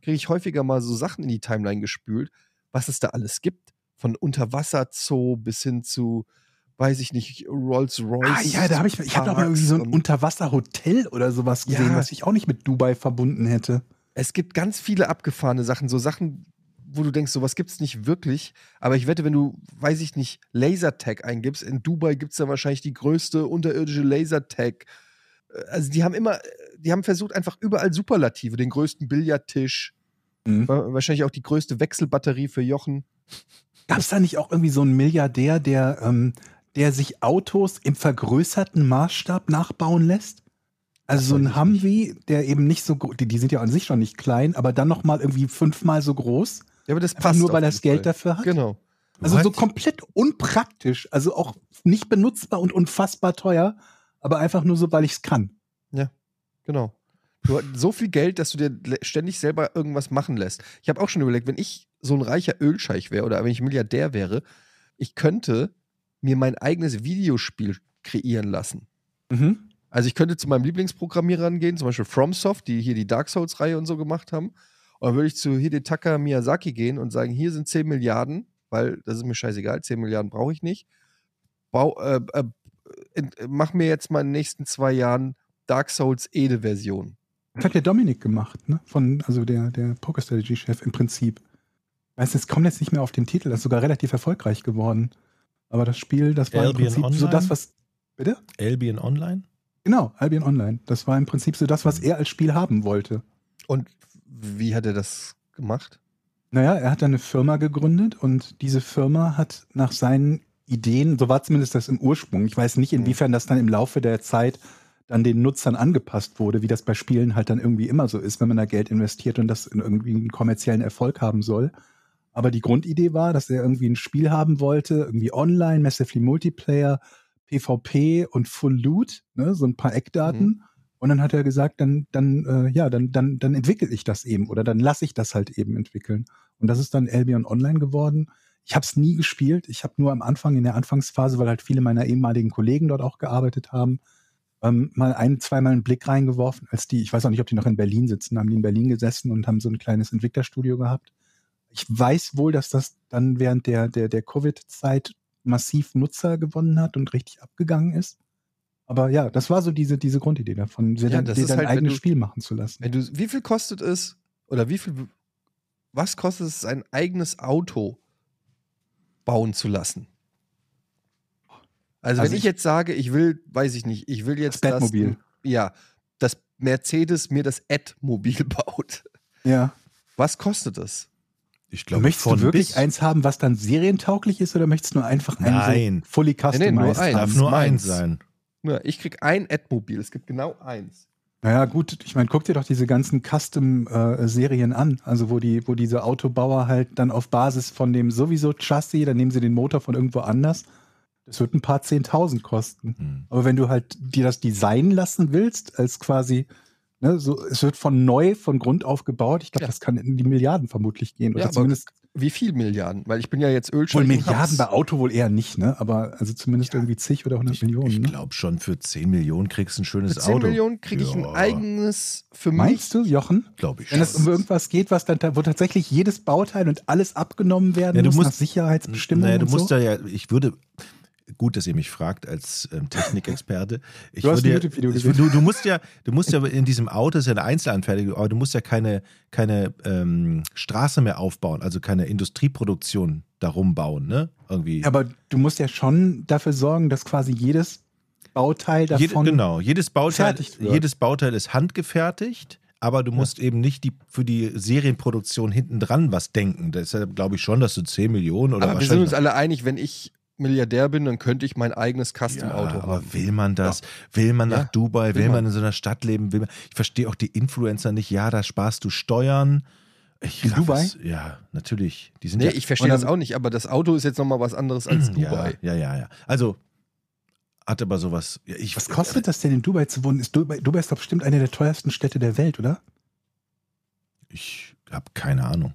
kriege ich häufiger mal so Sachen in die Timeline gespült, was es da alles gibt. Von Unterwasserzoo bis hin zu, weiß ich nicht, Rolls-Royce. Ah, ja, da habe ich, ich habe aber irgendwie so ein Unterwasserhotel oder sowas gesehen, Ja. was ich auch nicht mit Dubai verbunden hätte. es gibt ganz viele abgefahrene Sachen, so Sachen, wo du denkst, sowas gibt es nicht wirklich. Aber ich wette, wenn du, weiß ich nicht, Lasertag eingibst, in Dubai gibt es da wahrscheinlich die größte unterirdische Lasertag. Äh, Also die haben immer, die haben versucht, einfach überall Superlative, den größten Billardtisch, Mhm. wa- wahrscheinlich auch die größte Wechselbatterie für Jochen. Gab es da nicht auch irgendwie so einen Milliardär, der, ähm, der sich Autos im vergrößerten Maßstab nachbauen lässt? Also Das so ein Humvee, der eben nicht so groß, die, die sind ja an sich schon nicht klein, aber dann noch mal irgendwie fünfmal so groß, Ja, aber das passt. nur weil er das Geld Fall. dafür hat. Genau. Also so What? komplett unpraktisch, also auch nicht benutzbar und unfassbar teuer, aber einfach nur so, weil ich es kann. Genau. Du hast so viel Geld, dass du dir ständig selber irgendwas machen lässt. Ich habe auch schon überlegt, wenn ich so ein reicher Ölscheich wäre oder wenn ich Milliardär wäre, ich könnte mir mein eigenes Videospiel kreieren lassen. Mhm. Also ich könnte zu meinem Lieblingsprogrammierern gehen, zum Beispiel FromSoft, die hier die Dark Souls-Reihe und so gemacht haben. Und dann würde ich zu Hidetaka Miyazaki gehen und sagen, hier sind 10 Milliarden, weil das ist mir scheißegal, 10 Milliarden brauche ich nicht. Bau, äh, äh, mach mir jetzt mal in den nächsten zwei Jahren Dark Souls Ede-Version. Das hat der Dominik gemacht, ne? Von, also der, der Poker-Strategy-Chef im Prinzip. Weißt du, es kommt jetzt nicht mehr auf den Titel, das ist sogar relativ erfolgreich geworden. Aber das Spiel, das war Albion im Prinzip so Online? das, was. Bitte? Albion Online? Genau, Albion Online. Das war im Prinzip so das, was er als Spiel haben wollte. Und wie hat er das gemacht? Naja, er hat eine Firma gegründet und diese Firma hat nach seinen Ideen, so war zumindest das im Ursprung, ich weiß nicht, inwiefern das dann im Laufe der Zeit dann den Nutzern angepasst wurde, wie das bei Spielen halt dann irgendwie immer so ist, wenn man da Geld investiert und das in irgendwie einen kommerziellen Erfolg haben soll. Aber die Grundidee war, dass er irgendwie ein Spiel haben wollte, irgendwie online, massively Multiplayer, PvP und Full Loot, ne, so ein paar Eckdaten. Und dann hat er gesagt, dann, dann, äh, ja, dann, dann, dann entwickle ich das eben oder dann lasse ich das halt eben entwickeln. Und das ist dann Albion Online geworden. Ich habe es nie gespielt. Ich habe nur am Anfang, in der Anfangsphase, weil halt viele meiner ehemaligen Kollegen dort auch gearbeitet haben, ähm, mal ein, zweimal einen Blick reingeworfen, als die, ich weiß auch nicht, ob die noch in Berlin sitzen, haben die in Berlin gesessen und haben so ein kleines Entwicklerstudio gehabt. Ich weiß wohl, dass das dann während der, der, der Covid-Zeit massiv Nutzer gewonnen hat und richtig abgegangen ist. Aber ja, das war so diese, diese Grundidee davon, Ja, das dir dein halt, eigenes du- Spiel machen zu lassen. Wenn du, wie viel kostet es, oder wie viel, was kostet es, ein eigenes Auto bauen zu lassen? Also, Also wenn ich, ich- jetzt sage, ich will, weiß ich nicht, ich will jetzt Das Batmobil. ja, dass Mercedes mir das Ad-Mobil baut. Ja. Was kostet es? Ich glaube, Möchtest du wirklich bis eins haben, was dann serientauglich ist, oder möchtest du nur einfach ein Nein. so fully Nee, nee, nur customized eins. darf nur eins sein. Ja, ich krieg ein Ad-Mobil, es gibt genau eins. Naja, gut, ich meine, guck dir doch diese ganzen Custom-Serien an, also wo die, wo diese Autobauer halt dann auf Basis von dem sowieso Chassis, dann nehmen sie den Motor von irgendwo anders. Das wird ein paar Zehntausend kosten. Hm. Aber wenn du halt dir das designen lassen willst, als quasi, ne, so, es wird von neu, von Grund auf gebaut, ich glaube, Ja. das kann in die Milliarden vermutlich gehen. Oder Ja, zumindest Wie viel Milliarden? Weil ich bin ja jetzt wohl Ölscheich. und Milliarden bei Auto wohl eher nicht, ne? Aber also zumindest irgendwie zig oder hundert Millionen. Ich ne? glaube schon, für 10 Millionen kriegst du ein schönes Für 10 Auto. Millionen kriege ich ein Ja, eigenes für mich. Meinst du, Jochen? Glaube ich Wenn es um schon. irgendwas geht, was dann, wo tatsächlich jedes Bauteil und alles abgenommen werden Ja, du muss musst- nach Sicherheitsbestimmungen Naja, du musst so? da ja, ich würde, gut, dass ihr mich fragt als ähm, Technikexperte. Ich Du hast würde ein ja, YouTube-Video ich, du, du musst ja, du musst ja in diesem Auto, ist ja eine Einzelanfertigung, aber du musst ja keine, keine ähm, Straße mehr aufbauen, also keine Industrieproduktion darum bauen, ne? Irgendwie. Aber du musst ja schon dafür sorgen, dass quasi jedes Bauteil davon. genau, jedes Bauteil, jedes Bauteil ist handgefertigt, aber du musst eben nicht die, für die Serienproduktion hinten dran was denken. Deshalb glaube ich schon, dass du 10 Millionen oder Aber wir sind uns alle einig, wenn ich Milliardär bin, dann könnte ich mein eigenes Ja, Custom-Auto aber haben. will man das? Will man nach Ja, Dubai? Will, will man man. in so einer Stadt leben? Will man, ich verstehe auch die Influencer nicht. Ja, da sparst du Steuern. Ich In Dubai? Es, ja, natürlich. Die sind Nee, ja, ich verstehe das auch nicht, aber das Auto ist jetzt nochmal was anderes als Dubai. Ja, ja, ja, ja. Also hat aber sowas. Ja, ich, Was kostet das denn in Dubai zu wohnen? Ist Dubai, Dubai ist doch bestimmt eine der teuersten Städte der Welt, oder? Ich habe keine Ahnung.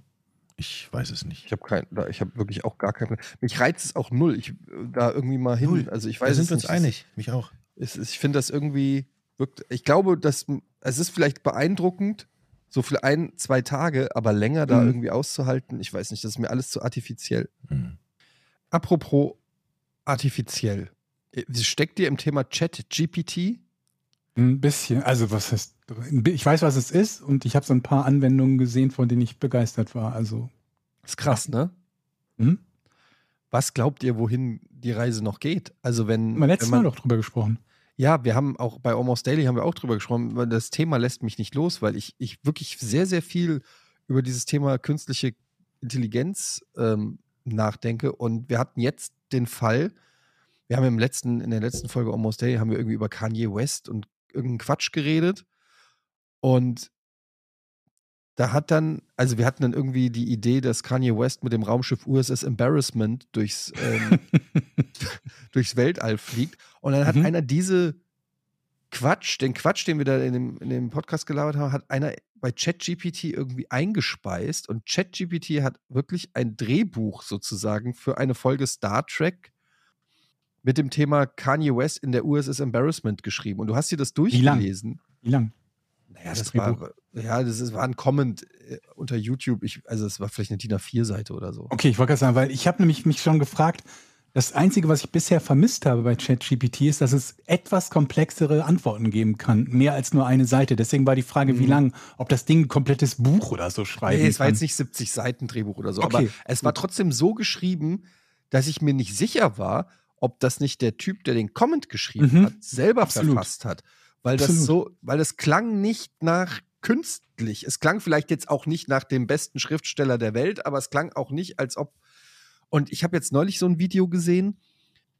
Ich weiß es nicht. Ich habe kein, da- ich habe wirklich auch gar keinen. Mich reizt es auch null, ich äh, da irgendwie mal hin. Null. Also ich Da weiß sind es wir uns einig. Mich auch. Ist- ich finde das irgendwie wirkt. Ich glaube, dass es ist vielleicht beeindruckend, so für ein, zwei Tage, aber länger da Mhm. irgendwie auszuhalten. Ich weiß nicht, das ist mir alles zu artifiziell. Hm. Apropos artifiziell. Äh, Steckt dir im Thema Chat GPT? Ein bisschen. Also, was heißt. Ich weiß, was es ist und ich habe so ein paar Anwendungen gesehen, von denen ich begeistert war. Also. Ist krass, ne? Hm? Was glaubt ihr, wohin die Reise noch geht? Also wenn, Haben wir letztes wenn man, Mal doch drüber gesprochen. Ja, wir haben auch bei Almost Daily haben wir auch drüber gesprochen, weil das Thema lässt mich nicht los, weil ich, ich wirklich sehr, sehr viel über dieses Thema künstliche Intelligenz ähm, nachdenke. Und wir hatten jetzt den Fall, wir haben im letzten, in der letzten Folge Almost Daily haben wir irgendwie über Kanye West und irgendeinen Quatsch geredet. Und da hat dann, also wir hatten dann irgendwie die Idee, dass Kanye West mit dem Raumschiff USS Embarrassment durchs, ähm, durchs Weltall fliegt. Und dann hat Mhm. einer diese Quatsch, den Quatsch, den wir da in dem, in dem Podcast gelabert haben, hat einer bei ChatGPT irgendwie eingespeist. Und ChatGPT hat wirklich ein Drehbuch sozusagen für eine Folge Star Trek mit dem Thema Kanye West in der USS Embarrassment geschrieben. Und du hast dir das Wie lang? durchgelesen. Wie lang? Naja, Das das, war, ja, das ist, war ein Comment äh, unter YouTube. Ich, also es war vielleicht eine DIN A4-Seite oder so. Okay, ich wollte gerade sagen, weil ich habe nämlich mich schon gefragt, das Einzige, was ich bisher vermisst habe bei ChatGPT, ist, dass es etwas komplexere Antworten geben kann. Mehr als nur eine Seite. Deswegen war die Frage, wie Mhm. lang, ob das Ding ein komplettes Buch oder so schreiben Nee, es war kann. jetzt nicht 70 Seiten Drehbuch oder so, Okay, aber es war trotzdem so geschrieben, dass ich mir nicht sicher war, ob das nicht der Typ, der den Comment geschrieben Mhm. hat, selber Absolut. verfasst hat. Weil das Absolut. so, weil das klang nicht nach künstlich. Es klang vielleicht jetzt auch nicht nach dem besten Schriftsteller der Welt, aber es klang auch nicht, als ob. Und ich habe jetzt neulich so ein Video gesehen,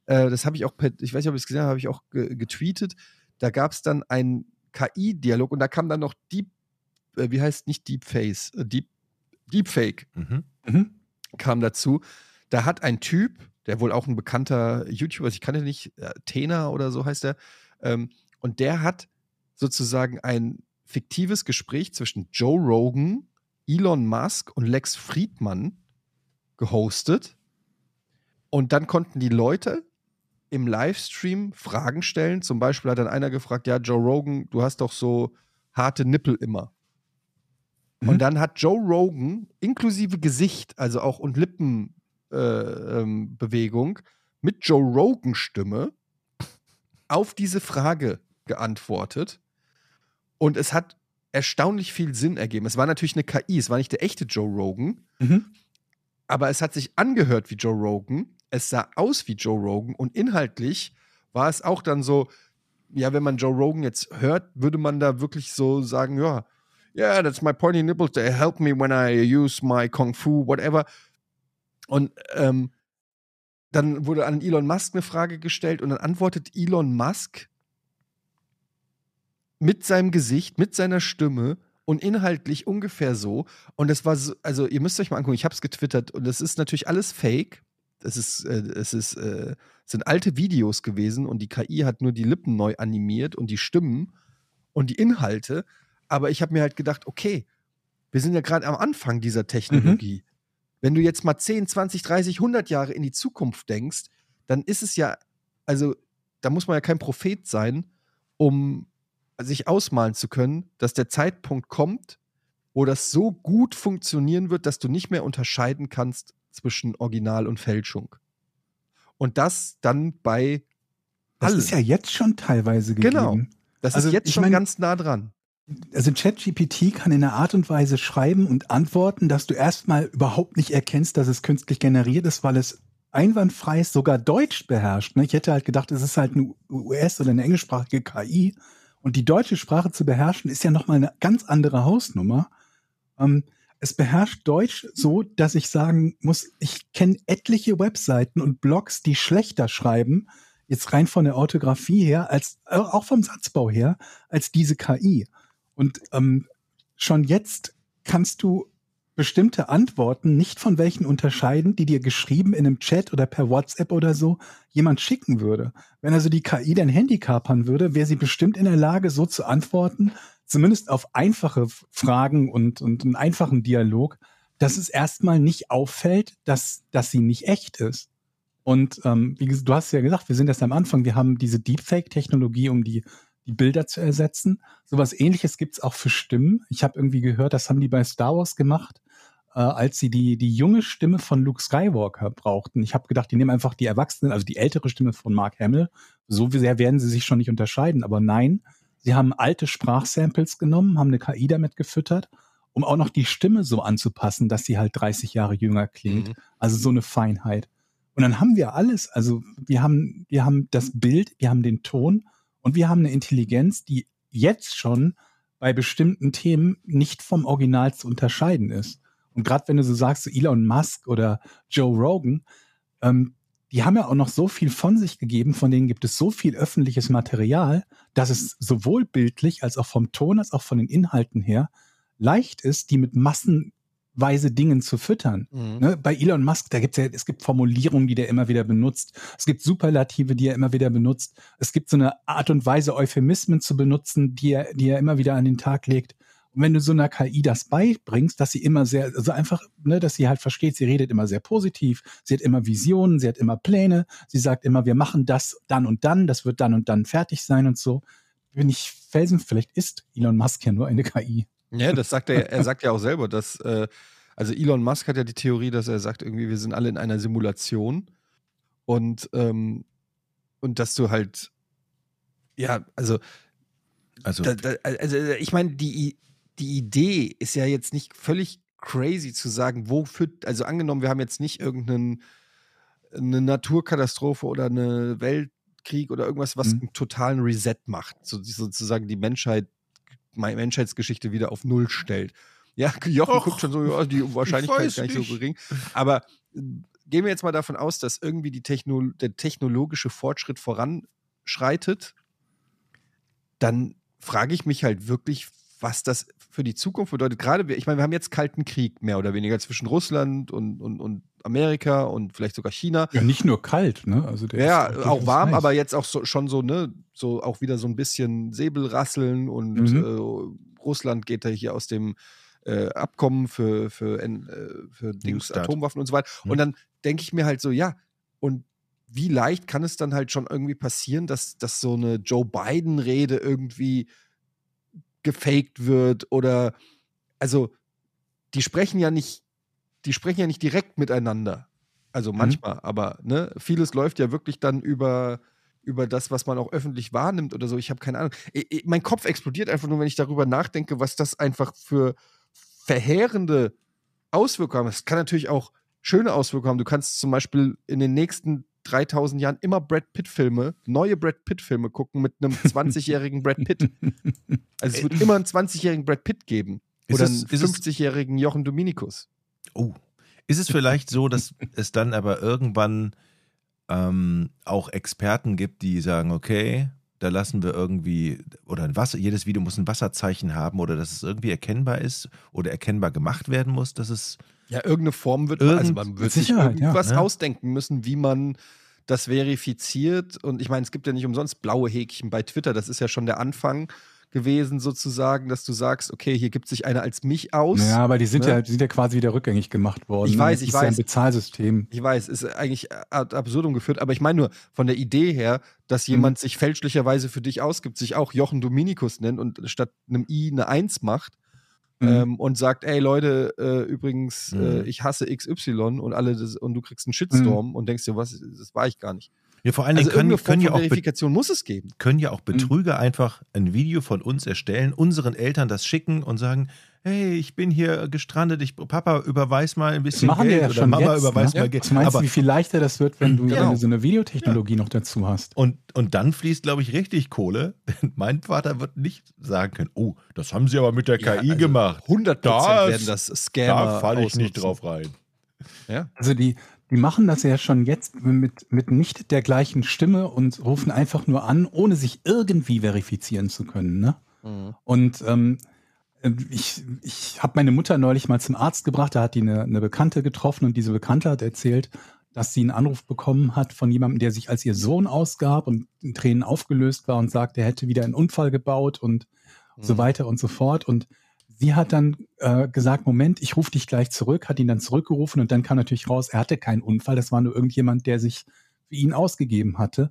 äh, das habe ich auch, per, ich weiß nicht, ob ich es gesehen habe, habe ich auch ge getweetet. Da gab es dann einen KI-Dialog und da kam dann noch Deep, äh, wie heißt nicht Deepface, äh, Deep, Deepfake Mhm. Mhm. kam dazu. Da hat ein Typ, der wohl auch ein bekannter YouTuber ist, ich kann den nicht, äh, Tena oder so heißt er, ähm, und der hat sozusagen ein fiktives Gespräch zwischen Joe Rogan, Elon Musk und Lex Friedman gehostet. Und dann konnten die Leute im Livestream Fragen stellen. Zum Beispiel hat dann einer gefragt: Ja, Joe Rogan, du hast doch so harte Nippel immer. Mhm. Und dann hat Joe Rogan inklusive Gesicht, also auch und ähm, Bewegung, mit Joe Rogan Stimme auf diese Frage geantwortet. Und es hat erstaunlich viel Sinn ergeben. Es war natürlich eine KI, es war nicht der echte Joe Rogan, Mhm. aber es hat sich angehört wie Joe Rogan. Es sah aus wie Joe Rogan und inhaltlich war es auch dann so, ja, wenn man Joe Rogan jetzt hört, würde man da wirklich so sagen, ja, yeah, that's my pointy nipples, they help me when I use my Kung Fu, whatever. Und ähm, dann wurde an Elon Musk eine Frage gestellt und dann antwortet Elon Musk mit seinem Gesicht, mit seiner Stimme und inhaltlich ungefähr so. Und das war so, also ihr müsst euch mal angucken, ich habe es getwittert und das ist natürlich alles fake. Es ist, äh, es ist, äh, sind alte Videos gewesen und die KI hat nur die Lippen neu animiert und die Stimmen und die Inhalte. Aber ich habe mir halt gedacht, okay, wir sind ja gerade am Anfang dieser Technologie. Wenn du jetzt mal 10, 20, 30, 100 Jahre in die Zukunft denkst, dann ist es ja, also da muss man ja kein Prophet sein, um sich ausmalen zu können, dass der Zeitpunkt kommt, wo das so gut funktionieren wird, dass du nicht mehr unterscheiden kannst zwischen Original und Fälschung. Und das dann bei Das allen. ist ja jetzt schon teilweise gegeben. Genau. Das Also, ist jetzt schon mein- ganz nah dran. Also ChatGPT kann in einer Art und Weise schreiben und antworten, dass du erstmal überhaupt nicht erkennst, dass es künstlich generiert ist, weil es einwandfrei sogar Deutsch beherrscht. ne? Ich hätte halt gedacht, es ist halt eine US- oder eine englischsprachige KI. Und die deutsche Sprache zu beherrschen, ist ja nochmal eine ganz andere Hausnummer. Ähm, es beherrscht Deutsch so, dass ich sagen muss, ich kenne etliche Webseiten und Blogs, die schlechter schreiben, jetzt rein von der Orthographie her, als äh, auch vom Satzbau her, als diese KI. Und ähm, schon jetzt kannst du bestimmte Antworten nicht von welchen unterscheiden, die dir geschrieben in einem Chat oder per WhatsApp oder so jemand schicken würde. Wenn also die KI dein Handy kapern würde, wäre sie bestimmt in der Lage, so zu antworten, zumindest auf einfache Fragen und, und einen einfachen Dialog, dass es erstmal nicht auffällt, dass, dass sie nicht echt ist. Und ähm, wie du hast ja gesagt, wir sind erst am Anfang, wir haben diese Deepfake-Technologie, um die, die Bilder zu ersetzen. Sowas ähnliches gibt's auch für Stimmen. Ich habe irgendwie gehört, das haben die bei Star Wars gemacht, äh, als sie die, die junge Stimme von Luke Skywalker brauchten. Ich habe gedacht, die nehmen einfach die Erwachsenen, also die ältere Stimme von Mark Hamill. So sehr werden sie sich schon nicht unterscheiden. Aber nein, sie haben alte Sprachsamples genommen, haben eine KI damit gefüttert, um auch noch die Stimme so anzupassen, dass sie halt 30 Jahre jünger klingt. Mhm. Also so eine Feinheit. Und dann haben wir alles. Also wir haben, wir haben das Bild, wir haben den Ton und wir haben eine Intelligenz, die jetzt schon bei bestimmten Themen nicht vom Original zu unterscheiden ist. Und gerade wenn du so sagst, Elon Musk oder Joe Rogan, ähm, die haben ja auch noch so viel von sich gegeben, von denen gibt es so viel öffentliches Material, dass es sowohl bildlich als auch vom Ton als auch von den Inhalten her leicht ist, die mit massenweise Dingen zu füttern. Mhm. Ne, bei Elon Musk, da gibt's ja, es gibt Formulierungen, die der immer wieder benutzt. Es gibt Superlative, die er immer wieder benutzt. Es gibt so eine Art und Weise, Euphemismen zu benutzen, die er, die er immer wieder an den Tag legt. Und wenn du so einer KI das beibringst, dass sie immer sehr, also einfach, ne, dass sie halt versteht, sie redet immer sehr positiv, sie hat immer Visionen, sie hat immer Pläne, sie sagt immer, wir machen das dann und dann, das wird dann und dann fertig sein und so. Bin ich felsen, vielleicht ist Elon Musk ja nur eine KI. Ja, das sagt er, er sagt ja auch selber, dass, äh, also Elon Musk hat ja die Theorie, dass er sagt, irgendwie, wir sind alle in einer Simulation und, ähm, und dass du halt, ja, also, Also, da, da, also ich meine, die, die Idee ist ja jetzt nicht völlig crazy zu sagen, wo führt, also angenommen, wir haben jetzt nicht irgendeinen eine Naturkatastrophe oder eine Weltkrieg oder irgendwas, was Mhm. einen totalen Reset macht, so, sozusagen die Menschheit, Menschheitsgeschichte wieder auf Null stellt. Ja, Jochen Och, guckt schon so, ja, die Wahrscheinlichkeit ist gar nicht so nicht. gering. Aber äh, gehen wir jetzt mal davon aus, dass irgendwie die Techno der technologische Fortschritt voranschreitet, dann frage ich mich halt wirklich, was das für die Zukunft bedeutet. Gerade, ich meine, wir haben jetzt Kalten Krieg mehr oder weniger zwischen Russland und, und, und Amerika und vielleicht sogar China. Ja, nicht nur kalt, ne? Also der Ja, ist auch warm, heiß. aber jetzt auch so, schon so, ne, so auch wieder so ein bisschen Säbelrasseln und Mhm. äh, Russland geht da hier aus dem äh, Abkommen für, für, äh, für Dings. Atomwaffen und so weiter. Mhm. Und dann denke ich mir halt so, ja, und wie leicht kann es dann halt schon irgendwie passieren, dass, dass so eine Joe Biden-Rede irgendwie gefaked wird oder also die sprechen ja nicht, die sprechen ja nicht direkt miteinander. Also manchmal, aber ne, vieles läuft ja wirklich dann über, über das, was man auch öffentlich wahrnimmt oder so. Ich habe keine Ahnung. I- I- mein Kopf explodiert einfach nur, wenn ich darüber nachdenke, was das einfach für verheerende Auswirkungen haben. Es kann natürlich auch schöne Auswirkungen haben. Du kannst zum Beispiel in den nächsten 3000 Jahren immer Brad Pitt-Filme, neue Brad Pitt-Filme gucken mit einem 20-jährigen Brad Pitt. Also es wird immer einen 20-jährigen Brad Pitt geben. Oder es- einen ist es- 50-jährigen Jochen Dominikus. Oh. Ist es vielleicht so, dass es dann aber irgendwann ähm, auch Experten gibt, die sagen, okay, da lassen wir irgendwie, oder ein Wasser, jedes Video muss ein Wasserzeichen haben oder dass es irgendwie erkennbar ist oder erkennbar gemacht werden muss, dass es. Ja, irgendeine Form wird Irgend- also man wird sich Sicherheit, ja, irgendwas ne? ausdenken müssen, wie man das verifiziert. Und ich meine, es gibt ja nicht umsonst blaue Häkchen bei Twitter. Das ist ja schon der Anfang gewesen, sozusagen, dass du sagst, okay, hier gibt sich einer als mich aus. Ja, aber die sind, Ne? ja, die sind ja quasi wieder rückgängig gemacht worden. Ich weiß, Das ich ist ja ein weiß. Bezahlsystem. Ich weiß, ist eigentlich ad absurdum geführt, aber ich meine nur von der Idee her, dass Mhm. jemand sich fälschlicherweise für dich ausgibt, sich auch Jochen Dominikus nennt und statt einem I eine Eins macht Mhm. ähm, und sagt, ey Leute, äh, übrigens, äh, Mhm. ich hasse XY und alle das, und du kriegst einen Shitstorm Mhm. und denkst dir, was, das war ich gar nicht. Ja, vor allen Also Dingen können, irgendeine Form können, ja auch Verifikation muss es geben. können ja auch Mhm. Betrüger einfach ein Video von uns erstellen, unseren Eltern das schicken und sagen, hey, ich bin hier gestrandet, ich, Papa, überweis mal ein Das bisschen machen wir Geld ja oder schon Mama, jetzt. überweis ne? mal Geld. Was meinst Aber, du, wie viel leichter das wird, wenn du, Genau. wenn du so eine Videotechnologie noch dazu hast? und, und dann fließt, glaube ich, richtig Kohle. Denn mein Vater wird nicht sagen können, oh, das haben sie aber mit der KI also gemacht. 100 Das- werden das Scammer Da falle ich nicht ausnutzen. drauf rein. Ja? Also die, die machen das ja schon jetzt mit, mit nicht der gleichen Stimme und rufen einfach nur an, ohne sich irgendwie verifizieren zu können. Ne? Mhm. Und ähm, ich, ich habe meine Mutter neulich mal zum Arzt gebracht, da hat die eine, eine Bekannte getroffen und diese Bekannte hat erzählt, dass sie einen Anruf bekommen hat von jemandem, der sich als ihr Sohn ausgab und in Tränen aufgelöst war und sagt, er hätte wieder einen Unfall gebaut und so weiter und so fort. Und sie hat dann äh, gesagt, Moment, ich rufe dich gleich zurück, hat ihn dann zurückgerufen und dann kam natürlich raus, er hatte keinen Unfall, das war nur irgendjemand, der sich für ihn ausgegeben hatte.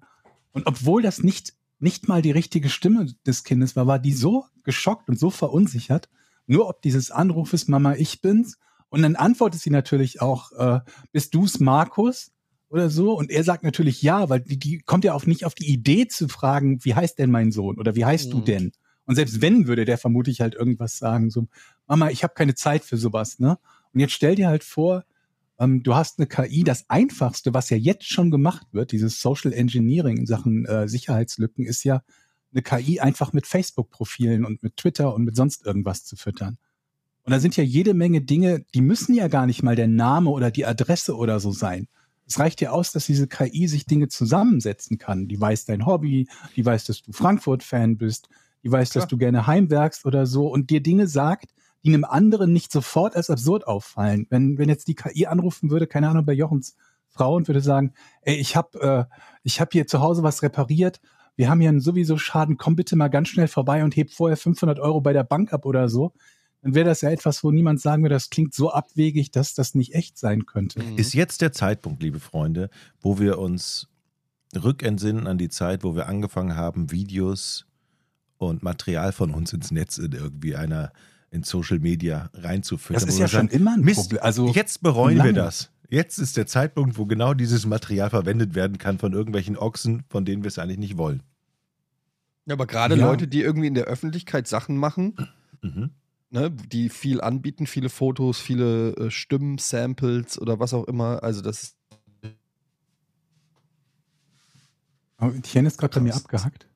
Und obwohl das nicht, nicht mal die richtige Stimme des Kindes war, war die so geschockt und so verunsichert, nur ob dieses Anrufes, Mama, ich bin's. Und dann antwortet sie natürlich auch, äh, bist du's, Markus? Oder so. Und er sagt natürlich ja, weil die, die kommt ja auch nicht auf die Idee zu fragen, wie heißt denn mein Sohn? Oder wie heißt du Mhm. denn? Und selbst wenn, würde der vermutlich halt irgendwas sagen, so, Mama, ich habe keine Zeit für sowas, ne? Und jetzt stell dir halt vor, ähm, du hast eine KI, das Einfachste, was ja jetzt schon gemacht wird, dieses Social Engineering in Sachen äh, Sicherheitslücken, ist ja eine KI einfach mit Facebook-Profilen und mit Twitter und mit sonst irgendwas zu füttern. Und da sind ja jede Menge Dinge, die müssen ja gar nicht mal der Name oder die Adresse oder so sein. Es reicht ja aus, dass diese KI sich Dinge zusammensetzen kann. Die weiß dein Hobby, die weiß, dass du Frankfurt-Fan bist, die weiß, dass Klar. du gerne heimwerkst oder so und dir Dinge sagt, die einem anderen nicht sofort als absurd auffallen. Wenn, wenn jetzt die KI anrufen würde, keine Ahnung, bei Jochens Frau und würde sagen, ey, ich habe äh, ich hab hier zu Hause was repariert, wir haben hier einen sowieso Schaden, komm bitte mal ganz schnell vorbei und heb vorher 500 Euro bei der Bank ab oder so, dann wäre das ja etwas, wo niemand sagen würde, das klingt so abwegig, dass das nicht echt sein könnte. Mhm. Ist jetzt der Zeitpunkt, liebe Freunde, wo wir uns rückentsinnen an die Zeit, wo wir angefangen haben, Videos und Material von uns ins Netz in irgendwie einer in Social Media reinzufüttern. Das ist ja wir schon sagen, immer ein Mist, Problem. Also jetzt bereuen wir lange. das. Jetzt ist der Zeitpunkt, wo genau dieses Material verwendet werden kann von irgendwelchen Ochsen, von denen wir es eigentlich nicht wollen. Ja, aber gerade Ja. Leute, die irgendwie in der Öffentlichkeit Sachen machen, Mhm. ne, die viel anbieten, viele Fotos, viele äh, Stimmen, Samples oder was auch immer. Also das ist Etienne ist gerade bei mir abgehackt.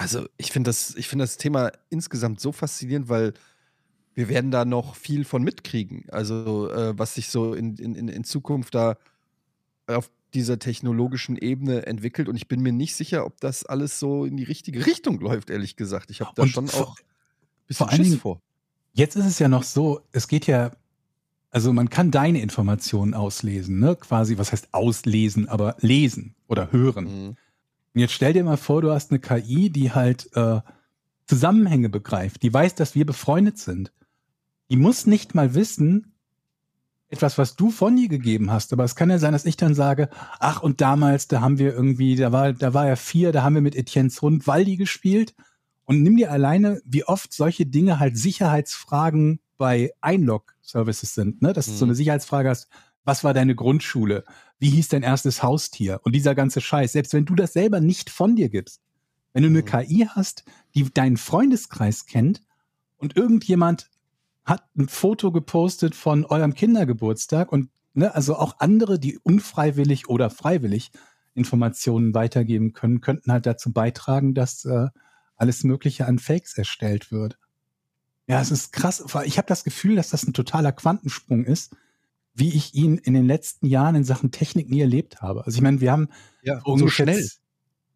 Also ich finde das, ich finde das Thema insgesamt so faszinierend, weil wir werden da noch viel von mitkriegen. Also äh, was sich so in, in, in- Zukunft da auf dieser technologischen Ebene entwickelt. Und ich bin mir nicht sicher, ob das alles so in die richtige Richtung läuft, ehrlich gesagt. Ich habe da Und schon vor- auch ein bisschen Schiss Dingen- vor. Jetzt ist es ja noch so, es geht ja, also man kann deine Informationen auslesen, ne? Quasi, was heißt auslesen, aber lesen oder hören. Mhm. Und jetzt stell dir mal vor, du hast eine KI, die halt äh, Zusammenhänge begreift, die weiß, dass wir befreundet sind. Die muss nicht mal wissen, etwas, was du von ihr gegeben hast. Aber es kann ja sein, dass ich dann sage, ach, und damals, da haben wir irgendwie, da war, da war er vier, da haben wir mit Etienne's Hund Waldi gespielt. Und nimm dir alleine, wie oft solche Dinge halt Sicherheitsfragen bei Einlog-Services sind, ne? Dass du so Mhm. eine Sicherheitsfrage hast, was war deine Grundschule? Wie hieß dein erstes Haustier? Und dieser ganze Scheiß, selbst wenn du das selber nicht von dir gibst, wenn du eine Mhm. KI hast, die deinen Freundeskreis kennt und irgendjemand hat ein Foto gepostet von eurem Kindergeburtstag und ne, also auch andere, die unfreiwillig oder freiwillig Informationen weitergeben können, könnten halt dazu beitragen, dass äh, alles Mögliche an Fakes erstellt wird. Ja, es ist krass. Ich habe das Gefühl, dass das ein totaler Quantensprung ist, wie ich ihn in den letzten Jahren in Sachen Technik nie erlebt habe. Also ich meine, wir haben Ja, so schnell.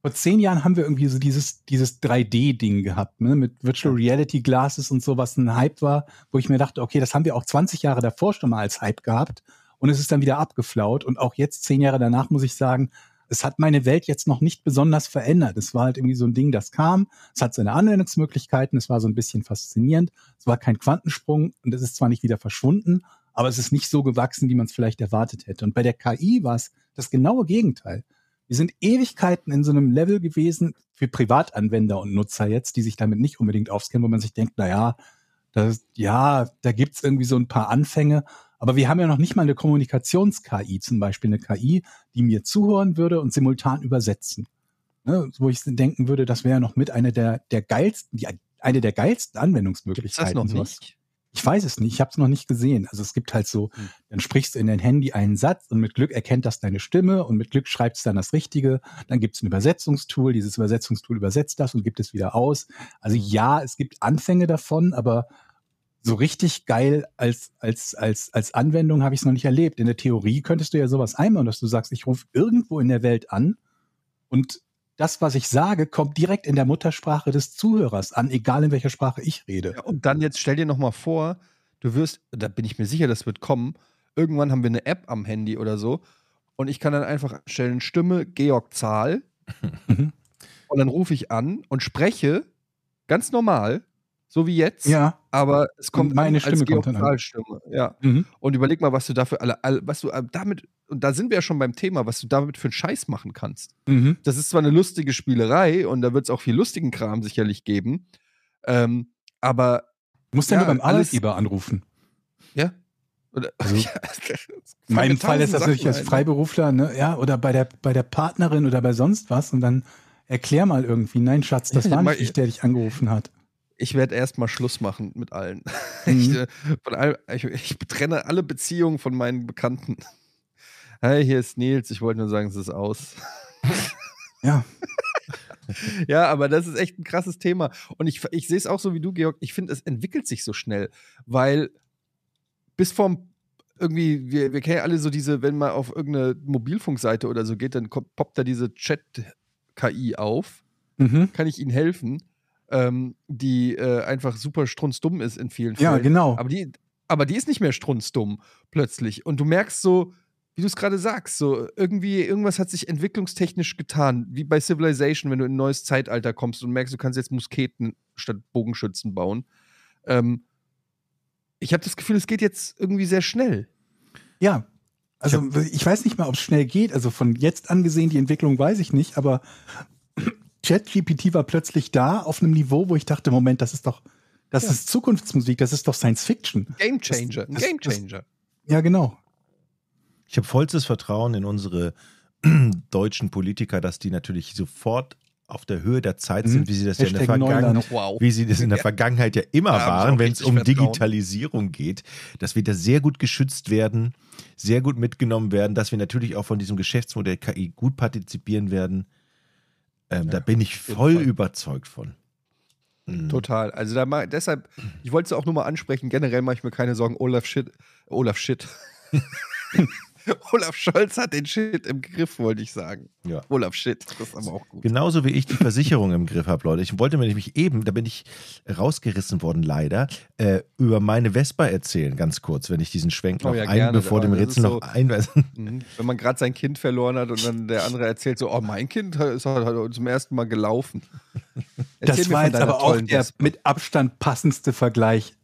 vor zehn Jahren haben wir irgendwie so dieses, dieses 3D-Ding gehabt, ne, mit Virtual Reality Glasses und so, was ein Hype war, wo ich mir dachte, okay, das haben wir auch 20 Jahre davor schon mal als Hype gehabt und es ist dann wieder abgeflaut und auch jetzt, zehn Jahre danach, muss ich sagen, es hat meine Welt jetzt noch nicht besonders verändert. Es war halt irgendwie so ein Ding, das kam, es hat seine Anwendungsmöglichkeiten, es war so ein bisschen faszinierend, es war kein Quantensprung und es ist zwar nicht wieder verschwunden, aber es ist nicht so gewachsen, wie man es vielleicht erwartet hätte. Und bei der KI war es das genaue Gegenteil. Wir sind Ewigkeiten in so einem Level gewesen für Privatanwender und Nutzer jetzt, die sich damit nicht unbedingt auskennen, wo man sich denkt, na ja, das, ja, da gibt's irgendwie so ein paar Anfänge, aber wir haben ja noch nicht mal eine Kommunikations-KI, zum Beispiel eine KI, die mir zuhören würde und simultan übersetzen. Ne, wo ich denken würde, das wäre noch mit einer der, der geilsten, die, eine der geilsten Anwendungsmöglichkeiten. Gibt's das noch nicht? Ich weiß es nicht, ich habe es noch nicht gesehen. Also es gibt halt so, Hm. dann sprichst du in dein Handy einen Satz und mit Glück erkennt das deine Stimme und mit Glück schreibt es dann das Richtige. Dann gibt es ein Übersetzungstool, dieses Übersetzungstool übersetzt das und gibt es wieder aus. Also Hm. ja, es gibt Anfänge davon, aber so richtig geil als, als, als, als Anwendung habe ich es noch nicht erlebt. In der Theorie könntest du ja sowas einbauen, dass du sagst, ich rufe irgendwo in der Welt an und das, was ich sage, kommt direkt in der Muttersprache des Zuhörers an, egal in welcher Sprache ich rede. Ja, und dann jetzt stell dir noch mal vor, du wirst, da bin ich mir sicher, das wird kommen. Irgendwann haben wir eine App am Handy oder so und ich kann dann einfach stellen Stimme Georg Zahl Mhm. und dann rufe ich an und spreche ganz normal, so wie jetzt, Ja. aber es kommt Und meine an als Stimme Georg. Zahl Stimme. Ja. Mhm. Und überleg mal, was du dafür alle, all, was du äh, damit und da sind wir ja schon beim Thema, was du damit für einen Scheiß machen kannst. Mhm. Das ist zwar eine lustige Spielerei und da wird es auch viel lustigen Kram sicherlich geben, ähm, aber Du musst ja, Ja, nur beim alles- Arbeitgeber anrufen. ja. Oder, Also, ja, In meinem Fall ist das Sachen natürlich als. Freiberufler, ne, ja, oder bei der, bei der Partnerin oder bei sonst was und dann erklär mal irgendwie, nein, Schatz, das war nicht ich, der dich angerufen hat. Ich werde erstmal Schluss machen mit allen. Mhm. Ich, äh, von all, ich, ich trenne alle Beziehungen von meinen Bekannten. Hey, hier ist Nils. Ich wollte nur sagen, es ist aus. Ja, Ja, aber das ist echt ein krasses Thema. Und ich, ich sehe es auch so wie du, Georg. Ich finde, es entwickelt sich so schnell, weil bis vom irgendwie, wir, wir kennen ja alle so diese, wenn man auf irgendeine Mobilfunkseite oder so geht, dann kommt, poppt da diese Chat-KI auf. mhm. Kann ich Ihnen helfen? Ähm, die äh, einfach super strunzdumm ist in vielen ja Fällen. genau. Aber die, aber die ist nicht mehr strunzdumm plötzlich. Und du merkst so, wie du es gerade sagst, so irgendwie, irgendwas hat sich entwicklungstechnisch getan, wie bei Civilization, wenn du in ein neues Zeitalter kommst und merkst, du kannst jetzt Musketen statt Bogenschützen bauen. Ähm, ich habe das Gefühl, es geht jetzt irgendwie sehr schnell. Ja. Also ich weiß nicht mal, ob es schnell geht. Also von jetzt angesehen, die Entwicklung weiß ich nicht, aber ChatGPT war plötzlich da auf einem Niveau, wo ich dachte, Moment, das ist doch, das Ja. ist Zukunftsmusik, das ist doch Science Fiction. Game Changer, ein das- Game das- Changer. Ja, genau. Ich habe vollstes Vertrauen in unsere deutschen Politiker, dass die natürlich sofort auf der Höhe der Zeit Mhm. sind, wie sie das ja in der Vergangenheit. Wow. wie sie das in der Vergangenheit ja immer sie waren, wenn es um Vertrauen. Digitalisierung geht, dass wir da sehr gut geschützt werden, sehr gut mitgenommen werden, dass wir natürlich auch von diesem Geschäftsmodell KI gut partizipieren werden. Ähm, da bin ich voll überzeugt von. Mhm. Total. Also da ma- deshalb, ich wollte es auch nur mal ansprechen, generell mache ich mir keine Sorgen, Olaf Shit, Olaf Shit. Olaf Scholz hat den Shit im Griff, wollte ich sagen. Ja. Olaf Shit, das ist aber auch gut. Genauso wie ich die Versicherung im Griff habe, Leute. Ich wollte mir nämlich eben, da bin ich rausgerissen worden, leider, äh, über meine Vespa erzählen, ganz kurz, wenn ich diesen Schwenk Oh noch ja, ein, gerne. bevor dem Rätsel noch so- einweisen. Mhm. Wenn man gerade sein Kind verloren hat und dann der andere erzählt so, oh, mein Kind ist halt halt zum ersten Mal gelaufen. Erzähl Das war jetzt aber auch der Vespa. mit Abstand passendste Vergleich.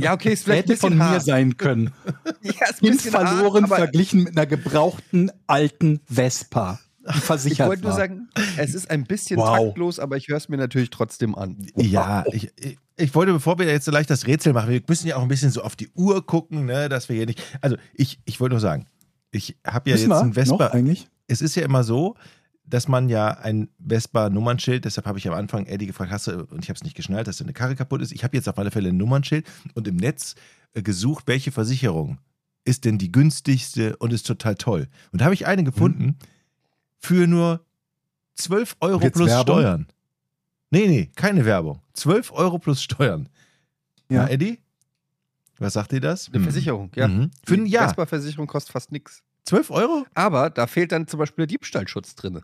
Ja, okay, ist vielleicht ein Hätte von mir hart. sein können. Ja, ist Kind hart, verloren, aber verglichen mit einer gebrauchten alten Vespa, die Ich versichert wollte nur sagen, es ist ein bisschen Wow. taktlos, aber ich höre es mir natürlich trotzdem an. Ja, ich, ich, ich wollte, bevor wir jetzt so leicht das Rätsel machen, wir müssen ja auch ein bisschen so auf die Uhr gucken, ne, dass wir hier nicht. Also, ich, ich wollte nur sagen, ich habe ja Wissen jetzt wir ein Vespa. noch eigentlich? es ist ja immer so, dass man ja ein Vespa-Nummernschild, deshalb habe ich am Anfang Eddie gefragt, hast du, und ich habe es nicht geschnallt, dass deine Karre kaputt ist. Ich habe jetzt auf alle Fälle ein Nummernschild und im Netz äh, gesucht, welche Versicherung ist denn die günstigste und ist total toll. Und da habe ich eine gefunden für nur 12 Euro Jetzt plus Werbung? Steuern. Nee, nee, keine Werbung. 12 Euro plus Steuern. Ja. Na, Eddie? Was sagt dir das? Eine Hm. Versicherung, ja. Mhm. Für ein Die Jahr. Vespa-Versicherung kostet fast nichts. 12 Euro? Aber da fehlt dann zum Beispiel der Diebstahlschutz drin.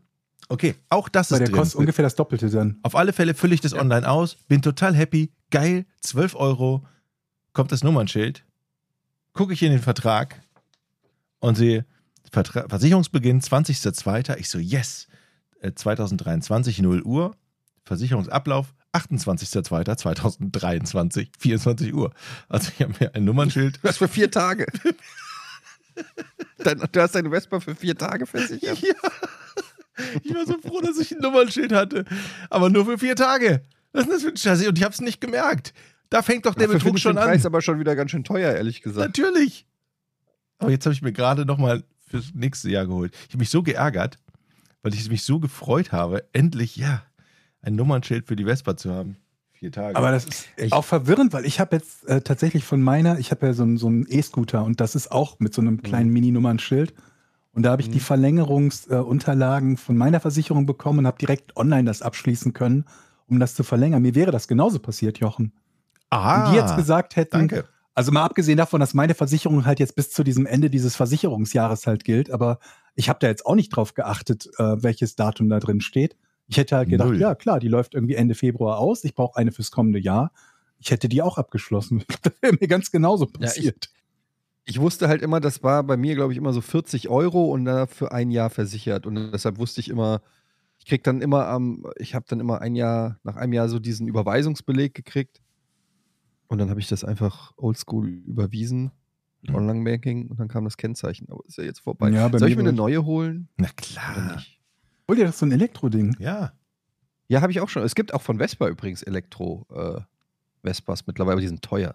Okay, auch das Weil ist der drin. kostet ungefähr das Doppelte dann. Auf alle Fälle fülle ich das online aus, bin total happy, geil, 12 Euro, kommt das Nummernschild, gucke ich in den Vertrag und sehe, Vertra Versicherungsbeginn 20.02. Ich so, yes, äh, 2023, 0 Uhr, Versicherungsablauf 28.02.2023, 24 Uhr. Also ich habe mir ein Nummernschild Das für vier Tage. Dein, du hast deine Vespa für vier Tage versichert. Ja. Ich war so froh, dass ich ein Nummernschild hatte. Aber nur für vier Tage. Was ist denn das für ein Scheiße? Und ich hab's nicht gemerkt. Da fängt doch der Dafür Betrug schon den an. Preis aber schon wieder ganz schön teuer, ehrlich gesagt. Natürlich. Aber jetzt habe ich mir gerade nochmal fürs nächste Jahr geholt. Ich habe mich so geärgert, weil ich mich so gefreut habe, endlich, ja, ein Nummernschild für die Vespa zu haben. Vier Tage. Aber das ist auch verwirrend, weil ich habe jetzt äh, tatsächlich von meiner, ich habe ja so so einen E-Scooter und das ist auch mit so einem kleinen Mini-Nummernschild. Und da habe ich die Verlängerungsunterlagen von meiner Versicherung bekommen und habe direkt online das abschließen können, um das zu verlängern. Mir wäre das genauso passiert, Jochen. ah, Wenn die jetzt gesagt hätten, danke. also mal abgesehen davon, dass meine Versicherung halt jetzt bis zu diesem Ende dieses Versicherungsjahres halt gilt, aber ich habe da jetzt auch nicht drauf geachtet, äh, welches Datum da drin steht. Ich hätte halt gedacht, Null. ja klar, die läuft irgendwie Ende Februar aus. Ich brauche eine fürs kommende Jahr. Ich hätte die auch abgeschlossen. Das wäre mir ganz genauso Ja, passiert. Ich wusste halt immer, das war bei mir, glaube ich, immer so 40 Euro und da für ein Jahr versichert. Und deshalb wusste ich immer, ich krieg dann immer am, ich habe dann immer ein Jahr, nach einem Jahr so diesen Überweisungsbeleg gekriegt. Und dann habe ich das einfach oldschool überwiesen, Mhm. Online-Banking, und dann kam das Kennzeichen. Aber ist ja jetzt vorbei. Ja, Soll ich mir eine neue holen? Na klar. nicht? Hol dir das so ein Elektroding. Ja. Ja, habe ich auch schon. Es gibt auch von Vespa übrigens Elektro-Vespas mittlerweile, aber die sind teuer.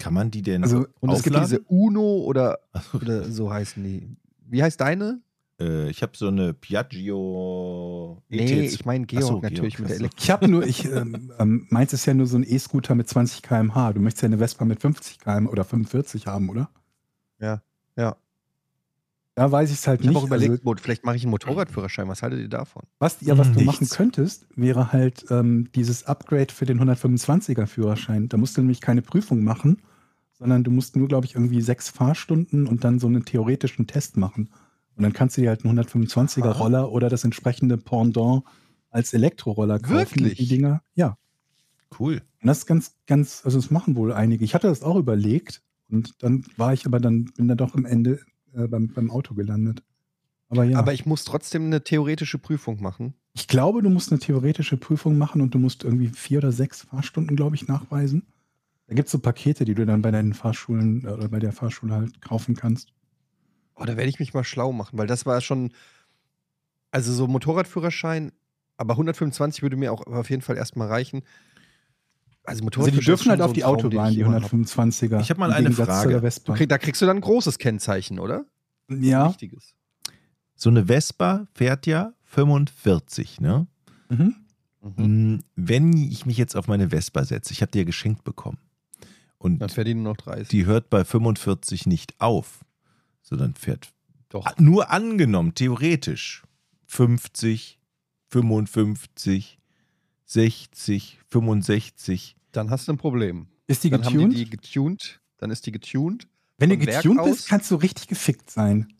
Kann man die denn Also, Und es gibt aufladen? diese Uno oder, oder so heißen die. Wie heißt deine? Äh, ich habe so eine Piaggio E Nee, ETS. ich meine Ach so, Georg natürlich Georg, mit der. Elektro. Ich habe nur, ich, ähm, ähm, meins ist ja nur so ein E-Scooter mit 20 km/h. Du möchtest ja eine Vespa mit 50 km oder 45 haben, oder? Ja, ja. Da weiß ich es halt Ich habe nicht. auch überlegt, Also, vielleicht mache ich einen Motorradführerschein. Was haltet ihr davon? was, ja, was du Nichts. machen könntest, wäre halt ähm, dieses Upgrade für den 125er Führerschein. Da musst du nämlich keine Prüfung machen, sondern du musst nur, glaube ich, irgendwie sechs Fahrstunden und dann so einen theoretischen Test machen. Und dann kannst du dir halt einen 125er Aha. Roller oder das entsprechende Pendant als Elektroroller kaufen. Wirklich? Die Dinger, ja. Cool. Und das ist ganz, ganz, also das machen wohl einige. Ich hatte das auch überlegt und dann war ich aber dann, bin dann doch am Ende äh, beim, beim Auto gelandet. Aber ja, Aber ich muss trotzdem eine theoretische Prüfung machen. ich glaube, du musst eine theoretische Prüfung machen und du musst irgendwie vier oder sechs Fahrstunden, glaube ich, nachweisen. Da gibt es so Pakete, die du dann bei deinen Fahrschulen äh, oder bei der Fahrschule halt kaufen kannst. Oh, da werde ich mich mal schlau machen, weil das war schon. Also so Motorradführerschein, aber 125 würde mir auch auf jeden Fall erstmal reichen. Also, Also die dürfen halt auf so die Traum, Autobahn, die immer hab. 125er. Ich hab mal eine Frage. Krieg, da kriegst du dann ein großes Kennzeichen, oder? Ja. Wichtiges. So eine Vespa fährt ja 45, ne? Mhm. Mm, Wenn ich mich jetzt auf meine Vespa setze, ich habe die ja geschenkt bekommen. Und Dann fährt die nur noch 30. die hört bei 45 nicht auf, sondern fährt Doch. nur angenommen, theoretisch 50, 55, 60, 65. Dann hast du ein Problem. Ist die dann getuned? haben die die getuned. Dann ist die getuned. Wenn du Werk getuned aus? bist, kannst du richtig gefickt sein.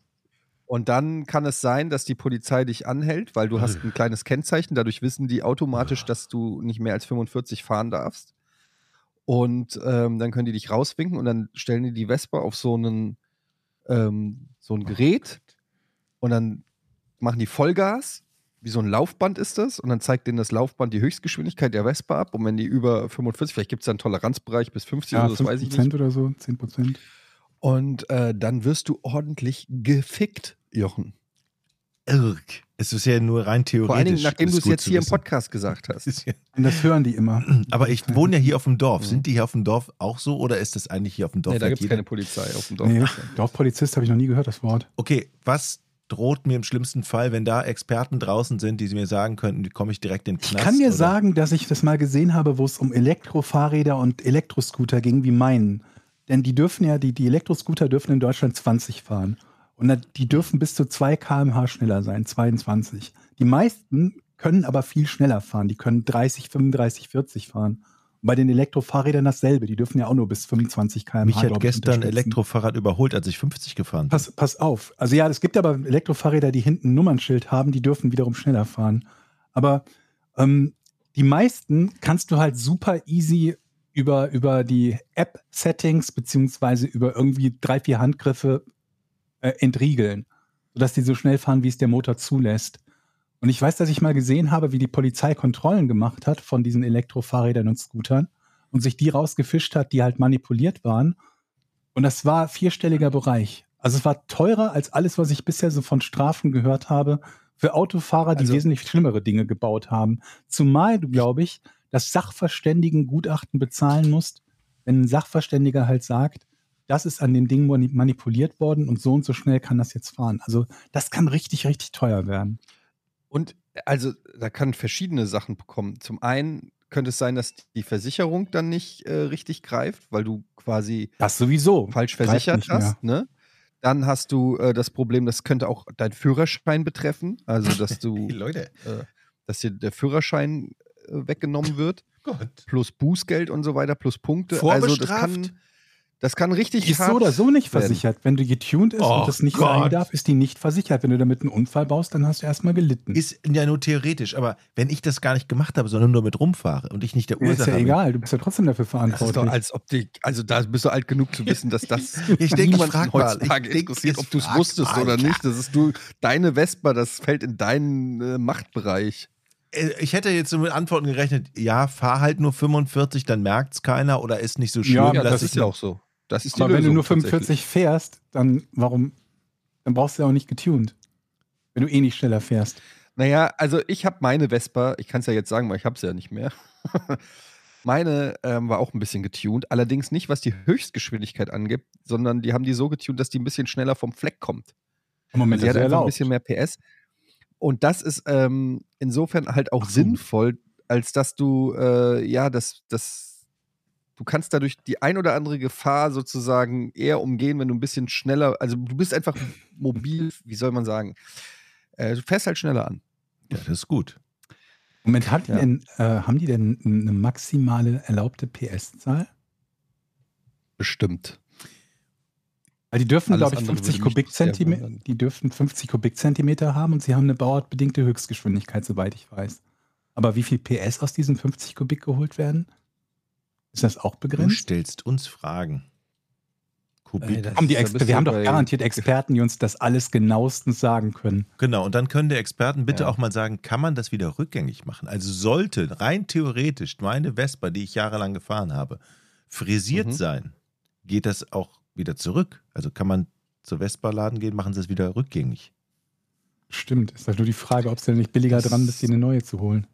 Und dann kann es sein, dass die Polizei dich anhält, weil du hast ein kleines Kennzeichen. Dadurch wissen die automatisch, dass du nicht mehr als 45 fahren darfst. Und ähm, dann können die dich rauswinken und dann stellen die die Vespa auf so einen ähm, so ein Gerät und dann machen die Vollgas. Wie so ein Laufband ist das. Und dann zeigt denen das Laufband die Höchstgeschwindigkeit der Vespa ab. Und wenn die über 45, vielleicht gibt es da einen Toleranzbereich bis 50 Ja, oder so, das weiß ich nicht. 5% oder so, 10%. Und äh, dann wirst du ordentlich gefickt, Jochen. Irk. Es ist ja nur rein theoretisch. Vor allen Dingen, nachdem du es jetzt hier im wissen. Podcast gesagt hast. Ja- Und das hören die immer. Aber ich wohne ja hier auf dem Dorf. Sind die hier auf dem Dorf auch so oder ist das eigentlich hier auf dem Dorf? Nee, da gibt es keine Polizei auf dem Dorf. Nee, Dorfpolizist habe ich noch nie gehört, das Wort. Okay, was droht mir im schlimmsten Fall, wenn da Experten draußen sind, die mir sagen könnten, wie komme ich direkt in den Ich Knast? kann dir oder- sagen, dass ich das mal gesehen habe, wo es um Elektrofahrräder und Elektroscooter ging, wie meinen. Denn die dürfen ja, die, die Elektroscooter dürfen in Deutschland 20 fahren. Und die dürfen bis zu 2 km/h schneller sein, 22. Die meisten können aber viel schneller fahren. Die können 30, 35, 40 fahren. Bei den Elektrofahrrädern dasselbe. Die dürfen ja auch nur bis 25 km/h. Mich hat gestern ein. Elektrofahrrad überholt, als ich 50 gefahren bin. Pass, pass auf. Also ja, es gibt aber Elektrofahrräder, die hinten ein Nummernschild haben, die dürfen wiederum schneller fahren. Aber ähm, die meisten kannst du halt super easy über, über die App-Settings beziehungsweise über irgendwie drei, vier Handgriffe äh, entriegeln, sodass die so schnell fahren, wie es der Motor zulässt. Und ich weiß, dass ich mal gesehen habe, wie die Polizei Kontrollen gemacht hat von diesen Elektrofahrrädern und Scootern und sich die rausgefischt hat, die halt manipuliert waren. Und das war vierstelliger Bereich. Also es war teurer als alles, was ich bisher so von Strafen gehört habe, für Autofahrer, die Also- wesentlich schlimmere Dinge gebaut haben. Zumal du, glaube ich, das Sachverständigengutachten bezahlen musst, wenn ein Sachverständiger halt sagt, das ist an dem Ding mani- manipuliert worden und so und so schnell kann das jetzt fahren. Also das kann richtig, richtig teuer werden. Und also da kann verschiedene Sachen bekommen. Zum einen könnte es sein, dass die Versicherung dann nicht äh, richtig greift, weil du quasi Das sowieso. falsch versichert hast. Ne? Dann hast du äh, das Problem, das könnte auch deinen Führerschein betreffen. Also, dass du, Leute, äh, dass dir der Führerschein äh, weggenommen wird, Gott. plus Bußgeld und so weiter, plus Punkte. Vorbestraft? Also, das kann, das kann richtig Die ist hart so oder so nicht werden. versichert. Wenn die getuned ist Oh und das nicht Gott. sein darf, ist die nicht versichert. Wenn du damit einen Unfall baust, dann hast du erstmal gelitten. Ist ja nur theoretisch, aber wenn ich das gar nicht gemacht habe, sondern nur mit rumfahre und ich nicht der Ja, ist Ursache ja bin, egal, du bist ja trotzdem dafür Das ist verantwortlich. doch, als ob die, also da bist du alt genug zu wissen, dass das Ich denke, ich frag mal. heutzutage Ich denk, interessiert, ich ob du es wusstest mal, oder ja. nicht. Das ist du, deine Vespa, das fällt in deinen äh, Machtbereich. Äh, ich hätte jetzt so mit Antworten gerechnet, ja, fahr halt nur 45, dann merkt es keiner oder ist nicht so schlimm. Ja, das ich ist ja auch so. Das ist die Aber wenn du Lösung nur tatsächlich. 45 fährst, dann warum? Dann brauchst du ja auch nicht getuned. Wenn du eh nicht schneller fährst. Naja, also ich habe meine Vespa, ich kann es ja jetzt sagen, weil ich habe sie ja nicht mehr. meine ähm, war auch ein bisschen getuned, allerdings nicht, was die Höchstgeschwindigkeit angibt, sondern die haben die so getuned, dass die ein bisschen schneller vom Fleck kommt. Im Moment sie ist hat einfach ein bisschen mehr PS. Und das ist ähm, insofern halt auch Ach sinnvoll, als dass du, äh, ja, das, das, du kannst dadurch die ein oder andere Gefahr sozusagen eher umgehen, wenn du ein bisschen schneller, also du bist einfach mobil, wie soll man sagen? Äh, du fährst halt schneller an. Ja, das ist gut. Moment, hat die Ja. denn, äh, haben die denn eine maximale erlaubte PS-Zahl? Bestimmt. Weil die dürfen, Alles glaube ich, andere 50 würde mich sehr Kubikzentimeter, die dürfen 50 Kubikzentimeter haben und sie haben eine bauartbedingte Höchstgeschwindigkeit, soweit ich weiß. Aber wie viel PS aus diesen 50 Kubik geholt werden? Ist das auch Du begrenzt? stellst uns Fragen. Kubik. Die bist wir du haben doch garantiert Experten, die uns das alles genauestens sagen können. Genau, und dann können der Experten bitte Ja. auch mal sagen, kann man das wieder rückgängig machen? Also sollte rein theoretisch meine Vespa, die ich jahrelang gefahren habe, frisiert Mhm. sein, geht das auch wieder zurück? Also kann man zur Vespa-Laden gehen, machen sie es wieder rückgängig? Stimmt. Ist halt nur die Frage, ob es denn nicht billiger Das- dran ist, dir eine neue zu holen.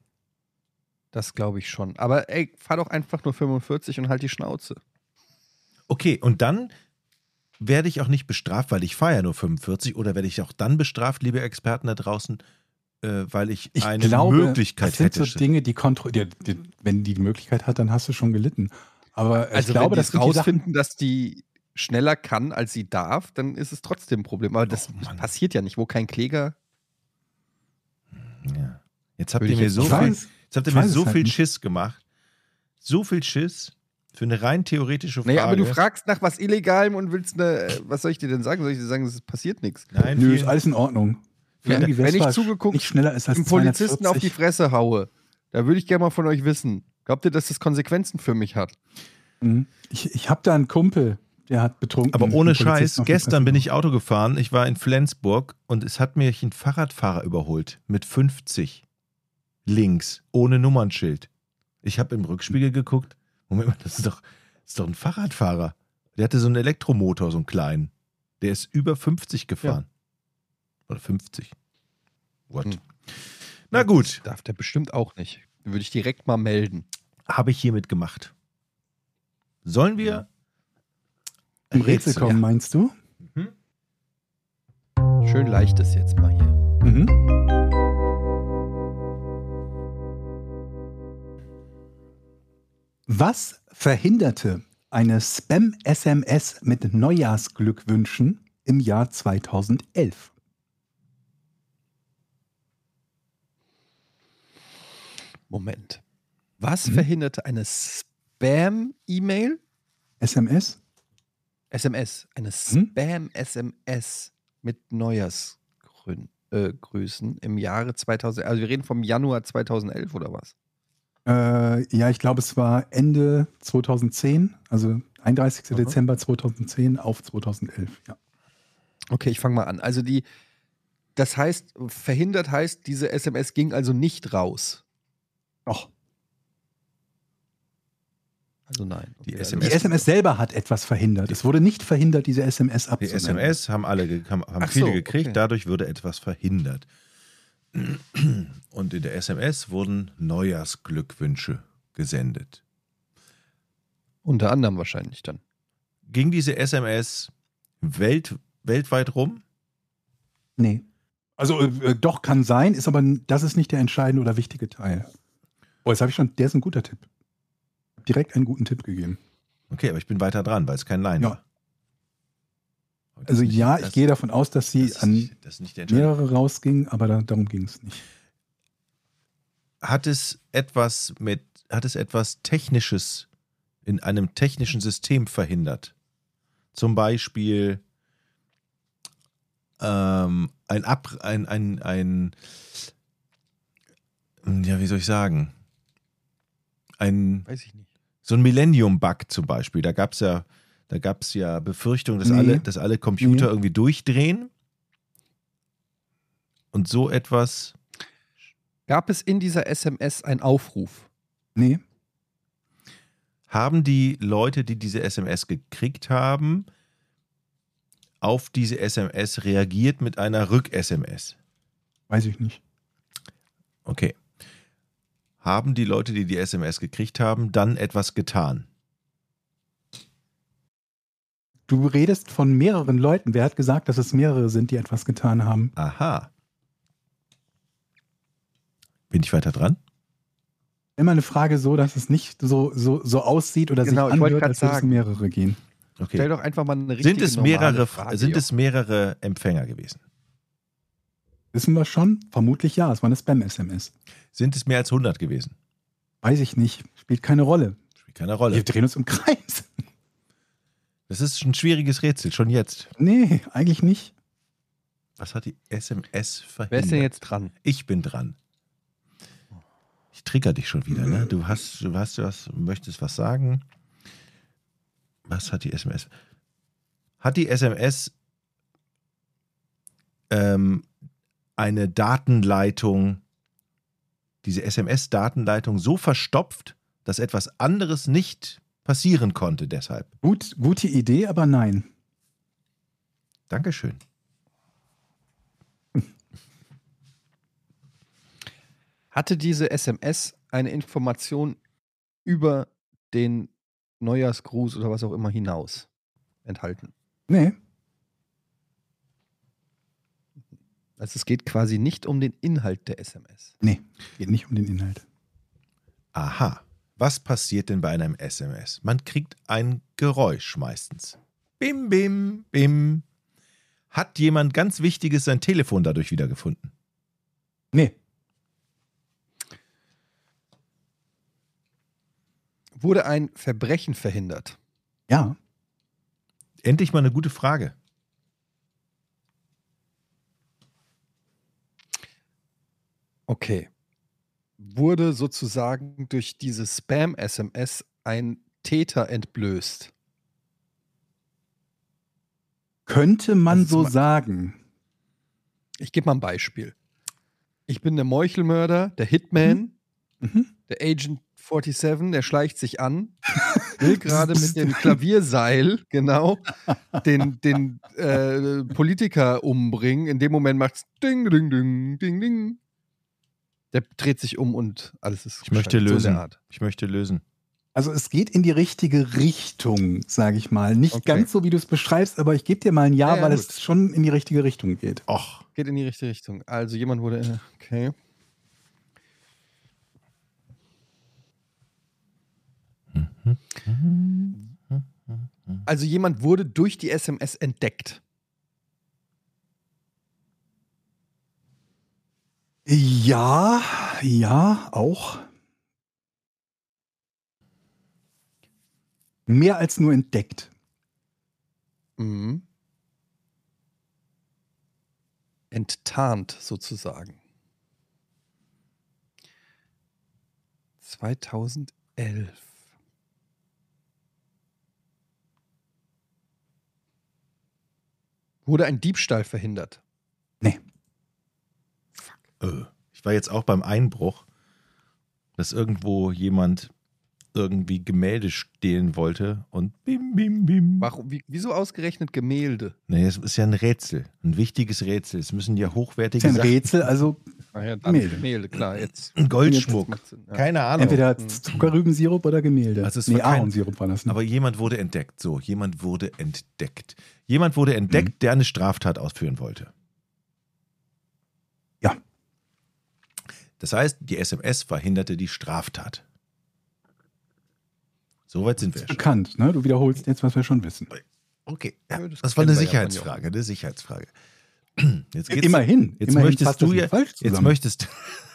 Das glaube ich schon. Aber ey, fahr doch einfach nur 45 und halt die Schnauze. Okay, und dann werde ich auch nicht bestraft, weil ich fahre ja nur 45, oder werde ich auch dann bestraft, liebe Experten da draußen, äh, weil ich, Ich eine glaube, Möglichkeit das sind hätte. so Dinge, die kontrollieren. Wenn die die Möglichkeit hat, dann hast du schon gelitten. Aber Also ich glaube, wenn das die sind die Sachen, rausfinden, dass die schneller kann, als sie darf, dann ist es trotzdem ein Problem. Aber das Oh, passiert ja nicht, wo kein Kläger. ja. Jetzt habt ihr ich mir so viel, ihr ich mir so halt viel nicht. Schiss gemacht. So viel Schiss für eine rein theoretische Frage. Naja, aber du fragst nach was Illegalem und willst eine. Was soll ich dir denn sagen? Soll ich dir sagen, es passiert nichts? Nein, nö, ist alles in Ordnung. Wenn- die wenn ich zugeguckt nicht schneller ist als Dem Polizisten auf die 240. Fresse haue. Da würde ich gerne mal von euch wissen. Glaubt ihr, dass das Konsequenzen für mich hat? Mhm. Ich, ich habe da einen Kumpel, der hat betrunken. Aber ohne Scheiß, gestern bin ich Auto gefahren. Ich war in Flensburg und es hat mich ein Fahrradfahrer überholt mit 50 links, ohne Nummernschild. Ich habe im Rückspiegel geguckt. Moment mal, das ist doch, das ist doch ein Fahrradfahrer. Der hatte so einen Elektromotor, so einen kleinen. Der ist über 50 gefahren. Oder 50. What? Hm. Na gut, Darf der bestimmt auch nicht. Den würde ich direkt mal melden. habe ich hiermit gemacht. Sollen wir Im Rätsel Rätsel, kommen, ja. meinst du? Schön leichtes jetzt mal hier. Mhm. Was verhinderte eine Spam-SMS mit Neujahrsglückwünschen im Jahr 2011? Moment. Was Mhm. verhinderte eine Spam-E-Mail? SMS? SMS. Eine Hm? Spam-SMS mit Neujahrsgrüßen äh, im Jahre 2000. Also wir reden vom Januar 2011 oder was? Äh, ja, ich glaube, es war Ende 2010, also 31. Aha. Dezember 2010 auf 2011. Ja. Okay, ich fange mal an. Also die, das heißt, verhindert heißt, diese SMS ging also nicht raus. Doch. Also nein. Die Okay, SMS Die SMS selber hat etwas verhindert. Es wurde nicht verhindert, diese SMS Die abzusenden. SMS haben alle haben, haben Ach viele so, gekriegt, okay. dadurch wurde etwas verhindert. Und in der SMS wurden Neujahrsglückwünsche gesendet. Unter anderem wahrscheinlich dann. Ging diese SMS welt, weltweit rum? Nee. Also äh, doch kann sein, ist aber das ist nicht der entscheidende oder wichtige Teil. Oh, jetzt habe ich schon, der ist ein guter Tipp. Direkt einen guten Tipp gegeben. Okay, aber ich bin weiter dran, weil es kein Line Ja. war. Also nicht- ja, ich gehe davon aus, dass sie das ist an nicht, das ist nicht der entscheidende. mehrere rausging, aber da, darum ging es nicht. Hat es etwas mit, hat es etwas Technisches in einem technischen System verhindert? Zum Beispiel ähm, ein Ab, ein, ein, ein, ja, wie soll ich sagen? Ein, Weiß ich nicht. so ein Millennium-Bug zum Beispiel. Da gab es ja, da gab es ja Befürchtungen, dass, Nee. alle, dass alle Computer Nee. irgendwie durchdrehen. Und so etwas Gab es in dieser SMS einen Aufruf? Nee, haben die Leute, die diese SMS gekriegt haben, auf diese SMS reagiert mit einer Rück-SMS. weiß ich nicht. Okay. Haben die Leute, die die SMS gekriegt haben, dann etwas getan? Du redest von mehreren Leuten. Wer hat gesagt, dass es mehrere sind, die etwas getan haben? Aha. Bin ich weiter dran? Immer eine Frage so, dass es nicht so, so, so aussieht oder Genau, sich anhört, als würde es mehrere gehen. Stell Okay. doch einfach mal eine richtige Sind es mehrere, Frage. sind es mehrere Empfänger gewesen? Wissen wir schon? Vermutlich ja. Es war eine Spam-SMS. Sind es mehr als 100 gewesen? Weiß ich nicht. Spielt keine Rolle. Spielt keine Rolle. Wir drehen uns im Kreis. Das ist ein schwieriges Rätsel, schon jetzt. Nee, eigentlich nicht. Was hat die SMS verhindert? Wer ist denn jetzt dran? Ich bin dran. Ich trigger dich schon wieder, ne? Du hast, du hast was, möchtest was sagen. Was hat die SMS? Hat die SMS ähm, eine Datenleitung, diese SMS-Datenleitung so verstopft, dass etwas anderes nicht passieren konnte deshalb? Gut, gute Idee, aber nein. Dankeschön. Hatte diese SMS eine Information über den Neujahrsgruß oder was auch immer hinaus enthalten? Nee. Also es geht quasi nicht um den Inhalt der SMS. Nee. Geht nicht um den Inhalt. Aha. Was passiert denn bei einem SMS? Man kriegt ein Geräusch meistens. Bim, bim, bim. Hat jemand ganz Wichtiges sein Telefon dadurch wiedergefunden? Nee. Wurde ein Verbrechen verhindert? Ja. Endlich mal eine gute Frage. Okay. Wurde sozusagen durch diese Spam-SMS ein Täter entblößt? Könnte man Also so sagen. Ich gebe mal ein Beispiel. Ich bin der Meuchelmörder, der Hitman, Mhm. der Agent 47, der schleicht sich an, will gerade mit dem Klavierseil, genau, den, den äh, Politiker umbringen. In dem Moment macht's ding, ding, ding, ding, ding. Der dreht sich um und alles ist Ich möchte geschaltet. So in der lösen. Art. Ich möchte lösen. Also es geht in die richtige Richtung, sage ich mal. Nicht Okay. ganz so, wie du es beschreibst, aber ich gebe dir mal ein Ja, Ja, ja, weil gut. es schon in die richtige Richtung geht. Och, Geht in die richtige Richtung. Also jemand wurde. äh, Okay. Also jemand wurde durch die SMS entdeckt. Ja, ja, auch. Mehr als nur entdeckt. Mhm. Enttarnt sozusagen. 2011. Wurde ein Diebstahl verhindert? Äh, Ich war jetzt auch beim Einbruch, dass irgendwo jemand irgendwie Gemälde stehlen wollte und bim, bim, bim. Warum, wie, wieso ausgerechnet Gemälde? Nee, es ist ja ein Rätsel, ein wichtiges Rätsel. Es müssen ja hochwertige ja ein Sachen, Rätsel, also Ah ja, Gemälde. Gemälde, klar. Jetzt. ein Goldschmuck. Jetzt ja. Keine Ahnung. entweder Zuckerrübensirup oder Gemälde. Also es nee, war kein- Ahornsirup war das. Ne? Aber jemand wurde entdeckt. So, jemand wurde entdeckt. Jemand wurde entdeckt, Mhm. der eine Straftat ausführen wollte. Das heißt, die SMS verhinderte die Straftat. Soweit sind wir schon. Bekannt, ne? Du wiederholst jetzt, was wir schon wissen. Okay, ja, das das, war eine Sicherheitsfrage, eine Sicherheitsfrage. Jetzt geht's, immerhin. Jetzt immerhin möchtest das du ja, falsch jetzt möchtest,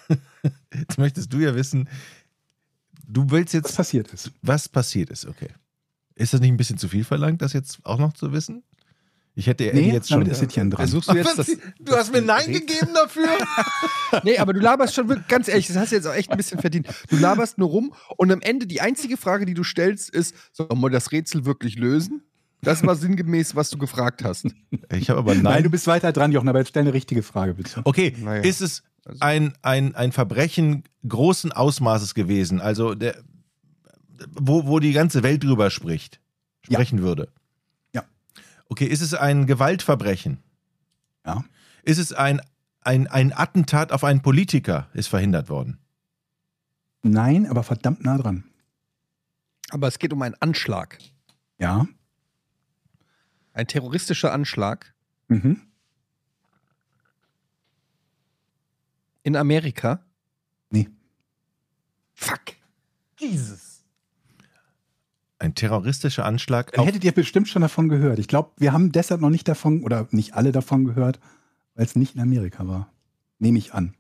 jetzt möchtest du ja wissen, du willst was jetzt, passiert ist. was passiert ist, okay. Ist das nicht ein bisschen zu viel verlangt, das jetzt auch noch zu wissen? Ich hätte ja Nee, jetzt schon. damit ist Etienne dran. Versuchst du jetzt das, du hast mir Nein gegeben dafür? Nee, aber du laberst schon wirklich, ganz ehrlich, das hast du jetzt auch echt ein bisschen verdient. Du laberst nur rum und am Ende die einzige Frage, die du stellst, ist: Sollen wir das Rätsel wirklich lösen? Das war sinngemäß, was du gefragt hast. Ich habe aber Nein. Nein. du bist weiter dran, Jochen, aber jetzt stell eine richtige Frage, bitte. okay, Naja. ist es ein, ein, ein Verbrechen großen Ausmaßes gewesen, also der, wo, wo die ganze Welt drüber spricht, Ja. sprechen würde? Okay, ist es ein Gewaltverbrechen? Ja. Ist es ein, ein, ein Attentat auf einen Politiker, ist verhindert worden? Nein, aber verdammt nah dran. Aber es geht um einen Anschlag. Ja. Ein terroristischer Anschlag Mhm. in Amerika. Nee. Fuck. Jesus. Ein terroristischer Anschlag Dann auf. hättet ihr bestimmt schon davon gehört. Ich glaube, wir haben deshalb noch nicht davon, oder nicht alle davon gehört, weil es nicht in Amerika war. Nehme ich an.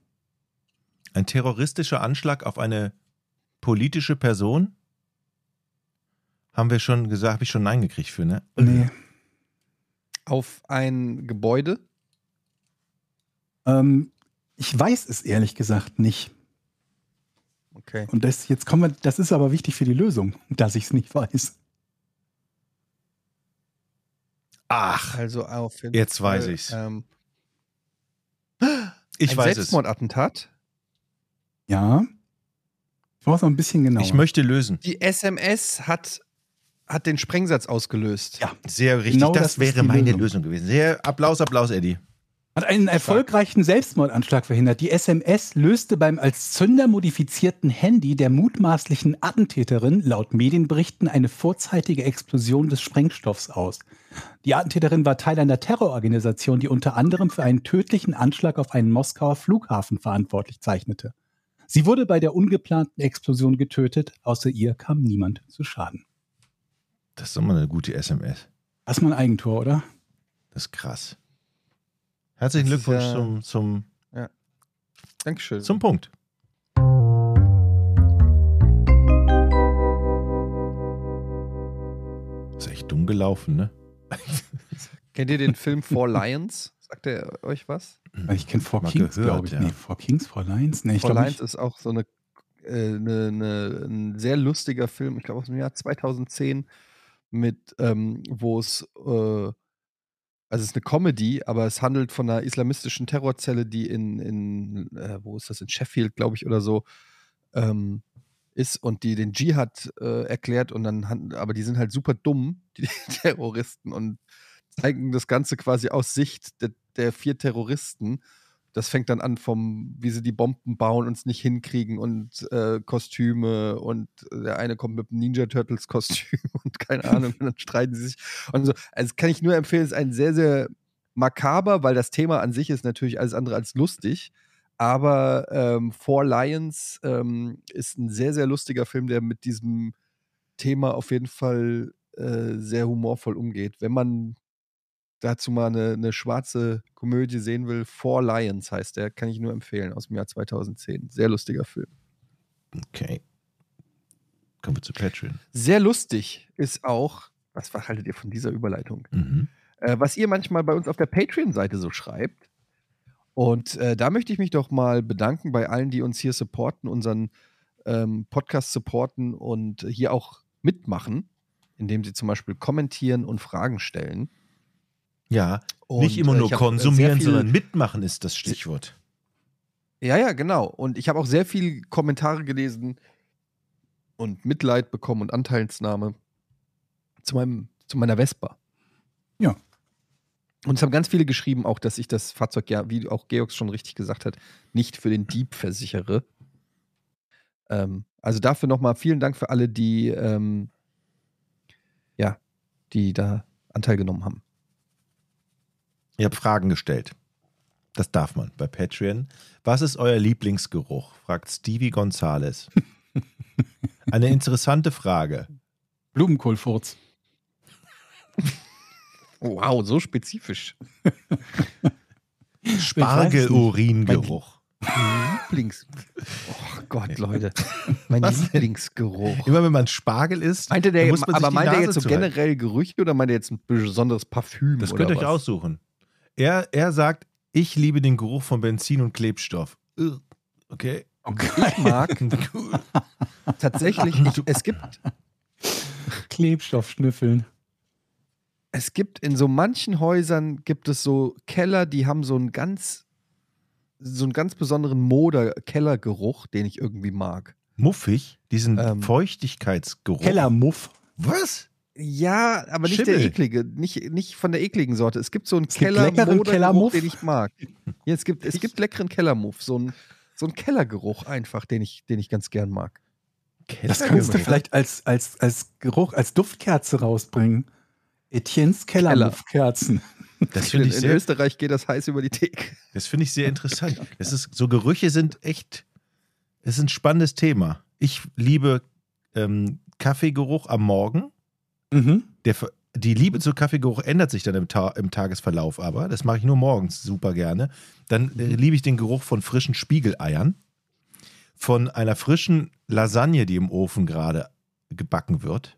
Ein terroristischer Anschlag auf eine politische Person? Haben wir schon gesagt, habe ich schon Nein gekriegt für, ne? Nee. Auf ein Gebäude. Ähm, ich weiß es ehrlich gesagt nicht. Okay. Und das, jetzt kommen wir, das ist aber wichtig für die Lösung, dass ich es nicht weiß. Ach, Also auf jeden Jetzt Fall, weiß ich's. Ähm, ich ein weiß es. Selbstmordattentat. Ja. Ich brauche es noch ein bisschen genauer. Ich möchte lösen. Die SMS hat, hat den Sprengsatz ausgelöst. Ja. Sehr richtig. Genau das, das wäre meine Lösung. Lösung. gewesen. Sehr Applaus, Applaus, Eddie. Hat einen erfolgreichen Selbstmordanschlag verhindert. Die SMS löste beim als Zünder modifizierten Handy der mutmaßlichen Attentäterin laut Medienberichten eine vorzeitige Explosion des Sprengstoffs aus. Die Attentäterin war Teil einer Terrororganisation, die unter anderem für einen tödlichen Anschlag auf einen Moskauer Flughafen verantwortlich zeichnete. Sie wurde bei der ungeplanten Explosion getötet, außer ihr kam niemand zu Schaden. Das ist doch mal eine gute SMS. Das ist mal ein Eigentor, oder? Das ist krass. Herzlichen Das ist Glückwunsch ja- zum, zum, Dankeschön. zum Punkt. Ist echt dumm gelaufen, ne? Kennt ihr den Film Four Lions? Sagt er euch was? Ich kenne Four Mal Kings, glaube ich. ja. Nee, Four Kings, Four Lions? Nee, ich Four Lions ist auch so eine, äh, eine, eine, ein sehr lustiger Film, ich glaube aus dem Jahr 2010, mit, ähm, wo es, äh, also es ist eine Comedy, aber es handelt von einer islamistischen Terrorzelle, die in, in äh, wo ist das, in Sheffield, glaube ich, oder so, ähm, ist und die den Dschihad äh, erklärt und dann, aber die sind halt super dumm, die Terroristen, und zeigen das Ganze quasi aus Sicht der, der vier Terroristen. Das fängt dann an vom, wie sie die Bomben bauen und es nicht hinkriegen und äh, Kostüme und der eine kommt mit einem Ninja Turtles Kostüm und keine Ahnung, und dann streiten sie sich und so. Also kann ich nur empfehlen, es ist ein sehr, sehr makaber, weil das Thema an sich ist natürlich alles andere als lustig. Aber ähm, Four Lions ähm, ist ein sehr, sehr lustiger Film, der mit diesem Thema auf jeden Fall äh, sehr humorvoll umgeht. Wenn man dazu mal eine, eine schwarze Komödie sehen will, Four Lions heißt der, kann ich nur empfehlen, aus dem Jahr 2010. Sehr lustiger Film. Okay. Kommen wir zu Patreon. Sehr lustig ist auch, was haltet ihr von dieser Überleitung? Mhm. äh, was ihr manchmal bei uns auf der Patreon-Seite so schreibt. Und äh, da möchte ich mich doch mal bedanken bei allen, die uns hier supporten, unseren ähm, Podcast supporten und hier auch mitmachen, indem sie zum Beispiel kommentieren und Fragen stellen. Ja, Und, nicht immer äh, nur äh, konsumieren, sondern mitmachen ist das Stichwort. Ja, ja, genau. Und ich habe auch sehr viele Kommentare gelesen und Mitleid bekommen und Anteilsnahme zu, meinem, zu meiner Vespa. Ja. Und es haben ganz viele geschrieben, auch, dass ich das Fahrzeug, ja, wie auch Georg schon richtig gesagt hat, nicht für den Dieb versichere. Ähm, also dafür nochmal vielen Dank für alle, die, ähm, ja, die da Anteil genommen haben. Ihr habt Fragen gestellt. Das darf man bei Patreon. Was ist euer Lieblingsgeruch? fragt Stevie Gonzales. Eine interessante Frage. Blumenkohlfurz. Wow, so spezifisch. Spargeluringeruch. Lieblings. Oh Gott, Leute. Mein Lieblingsgeruch. Immer wenn man Spargel isst, Meinte dann der, muss man sich aber die meint er Nase jetzt so zuhalten. generell Gerüche oder meint er jetzt ein besonderes Parfüm? Das könnt ihr euch was? aussuchen. Er, er sagt, ich liebe den Geruch von Benzin und Klebstoff. Ugh. Okay. Ich mag tatsächlich, ich, es, gibt, Klebstoff schnüffeln. es gibt in so manchen Häusern gibt es so Keller, die haben so einen ganz, so einen ganz besonderen Moder-Kellergeruch, den ich irgendwie mag. Muffig, diesen Ähm. Feuchtigkeitsgeruch. Kellermuff. Was? Ja, aber nicht Schimmel. der eklige, nicht, nicht von der ekligen Sorte. Es gibt so einen Es Keller Kellermuff. den ich mag. Ja, es gibt, es gibt leckeren Kellermuff, so ein so ein Kellergeruch einfach, den ich, den ich ganz gern mag. Das kannst du vielleicht als, als, als Geruch, als Duftkerze rausbringen. Etiennes Kellermuffkerzen. Das In, finde ich, in sehr- Österreich geht das heiß über die Theke. das finde ich sehr interessant. Das ist, so Gerüche sind echt, es ist ein spannendes Thema. Ich liebe ähm, Kaffeegeruch am Morgen. Mhm. Der, die Liebe zu Kaffeegeruch ändert sich dann im, Ta im Tagesverlauf aber. Das mache ich nur morgens super gerne. Dann äh, liebe ich den Geruch von frischen Spiegeleiern, von einer frischen Lasagne, die im Ofen gerade gebacken wird.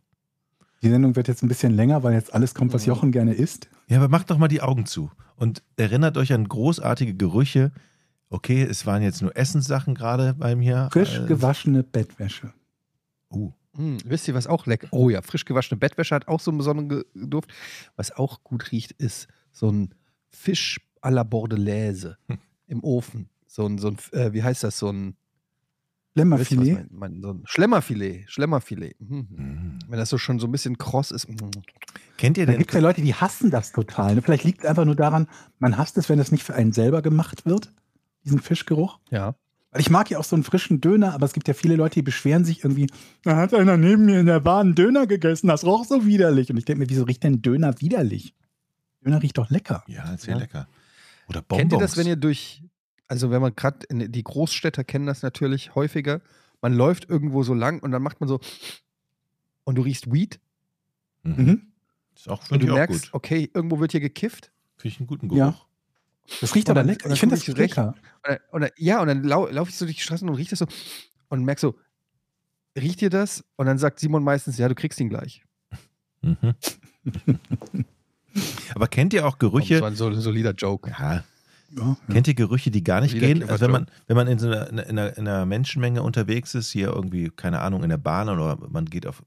Die Sendung wird jetzt ein bisschen länger, weil jetzt alles kommt, was Jochen gerne isst. Ja, aber macht doch mal die Augen zu und erinnert euch an großartige Gerüche. Okay, es waren jetzt nur Essenssachen gerade bei mir. Frisch Äh, gewaschene Bettwäsche. Uh, Hm, wisst ihr, was auch lecker Oh ja, frisch gewaschene Bettwäsche hat auch so einen besonderen Duft. Was auch gut riecht, ist so ein Fisch à la Bordelaise Hm. im Ofen. So ein, so ein äh, wie heißt das, so ein Lämmerfilet. mein- mein- so ein Schlemmerfilet. Schlemmerfilet. Mhm. mm. Wenn das so schon so ein bisschen kross ist. mm. Kennt ihr Da denn? gibt es ja Leute, die hassen das total. ne? Vielleicht liegt es einfach nur daran, man hasst es, wenn das nicht für einen selber gemacht wird, diesen Fischgeruch. Ja. Weil ich mag ja auch so einen frischen Döner, aber es gibt ja viele Leute, die beschweren sich irgendwie, da hat einer neben mir in der Bahn einen Döner gegessen, das roch so widerlich. Und ich denke mir, wieso riecht denn Döner widerlich? Döner riecht doch lecker. ja, sehr Ja. lecker. Oder Bonbons. Kennt ihr das, wenn ihr durch, also wenn man gerade, die Großstädter kennen das natürlich häufiger, man läuft irgendwo so lang und dann macht man so und du riechst Weed Mhm. Mhm. Ist auch, und finde du ich auch merkst, gut. okay, irgendwo wird hier gekifft. Finde ich einen guten Ja. Das riecht Und aber dann- lecker. Ich finde das lecker. Und dann, und dann, ja, und dann lau, laufe ich so durch die Straßen und riech das so und merk so, riecht ihr das? Und dann sagt Simon meistens, ja, du kriegst ihn gleich. Mhm. Aber kennt ihr auch Gerüche? Das war ein so, solider Joke. Ja, Ja, ja. Kennt ihr Gerüche, die gar nicht gehen? Also wenn man, wenn man in, so einer, in, einer, in einer Menschenmenge unterwegs ist, hier irgendwie, keine Ahnung, in der Bahn oder man geht auf,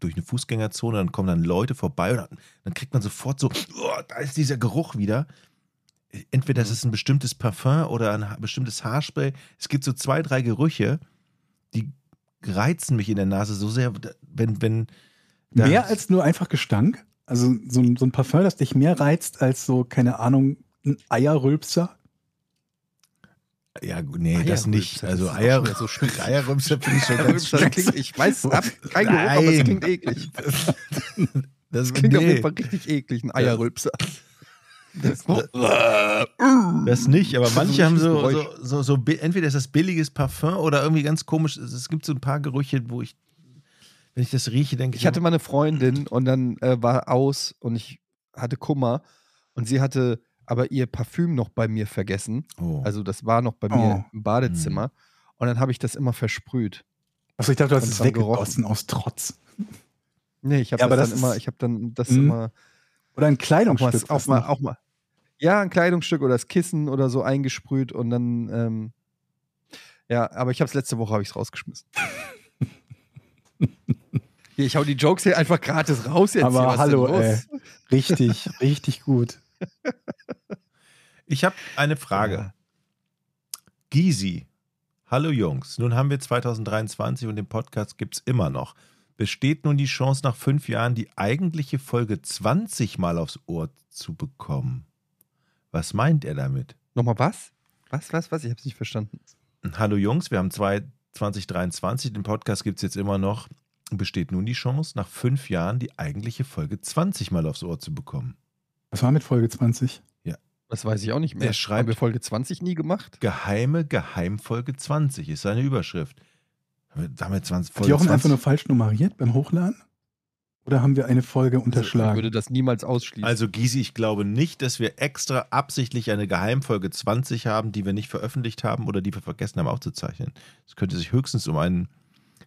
durch eine Fußgängerzone, dann kommen dann Leute vorbei und dann, dann kriegt man sofort so, oh, da ist dieser Geruch wieder. Entweder Mhm. das ist ein bestimmtes Parfum oder ein bestimmtes Haarspray. Es gibt so zwei, drei Gerüche, die reizen mich in der Nase so sehr, wenn, wenn Mehr als nur einfach Gestank. Also so ein, so ein Parfum, das dich mehr reizt als so, keine Ahnung, ein Eierrülpser. Ja, gut, nee, das nicht. Also das Eier, so. Eierrülpser finde ich schon ganz das klingt, ich weiß, ab, kein Geruch, aber es klingt eklig. Das, Das klingt auf nee. jeden Fall richtig eklig, ein Eierrülpser. Das, das nicht, aber manche haben so, so, so, so, entweder ist das billiges Parfum oder irgendwie ganz komisch. Es gibt so ein paar Gerüche, wo ich, wenn ich das rieche, denke ich. Ich hatte mal eine Freundin und dann äh, war aus und ich hatte Kummer und sie hatte aber ihr Parfüm noch bei mir vergessen. oh. Also das war noch bei Oh. mir im Badezimmer und dann habe ich das immer versprüht. Achso, ich dachte, du hast es dran weggegossen aus Trotz. Nee, ich habe Ja, aber das, das dann immer, ich habe dann das Mhm. immer Oder ein auch mal, Kleidungsstück. auch was mal, noch- auch mal. Ja, ein Kleidungsstück oder das Kissen oder so eingesprüht und dann, ähm, ja, aber ich habe es letzte Woche habe ich es rausgeschmissen. Hier, ich hau die Jokes hier einfach gratis raus jetzt. Aber hier, was hallo, ey. Richtig, richtig gut. Ich habe eine Frage. Ja. Gysi. Hallo Jungs, nun haben wir 2023 und den Podcast gibt es immer noch. Besteht nun die Chance, nach fünf Jahren die eigentliche Folge 20 Mal aufs Ohr zu bekommen? Was meint er damit? Nochmal was? Was, was, was? Ich habe es nicht verstanden. Hallo Jungs, wir haben zwei- 2023, den Podcast gibt es jetzt immer noch. Besteht nun die Chance, nach fünf Jahren die eigentliche Folge 20 Mal aufs Ohr zu bekommen? Was war mit Folge 20? Das weiß ich auch nicht mehr. Er schreibt- Haben wir Folge 20 nie gemacht? Geheime Geheimfolge 20 ist seine Überschrift. Haben wir damit 20, Hat Folge die auch 20? einfach nur falsch nummeriert beim Hochladen? Oder haben wir eine Folge Also, ich unterschlagen? würde das niemals ausschließen. Also Gysi, ich glaube nicht, dass wir extra absichtlich eine Geheimfolge 20 haben, die wir nicht veröffentlicht haben oder die wir vergessen haben aufzuzeichnen. Es könnte sich höchstens um einen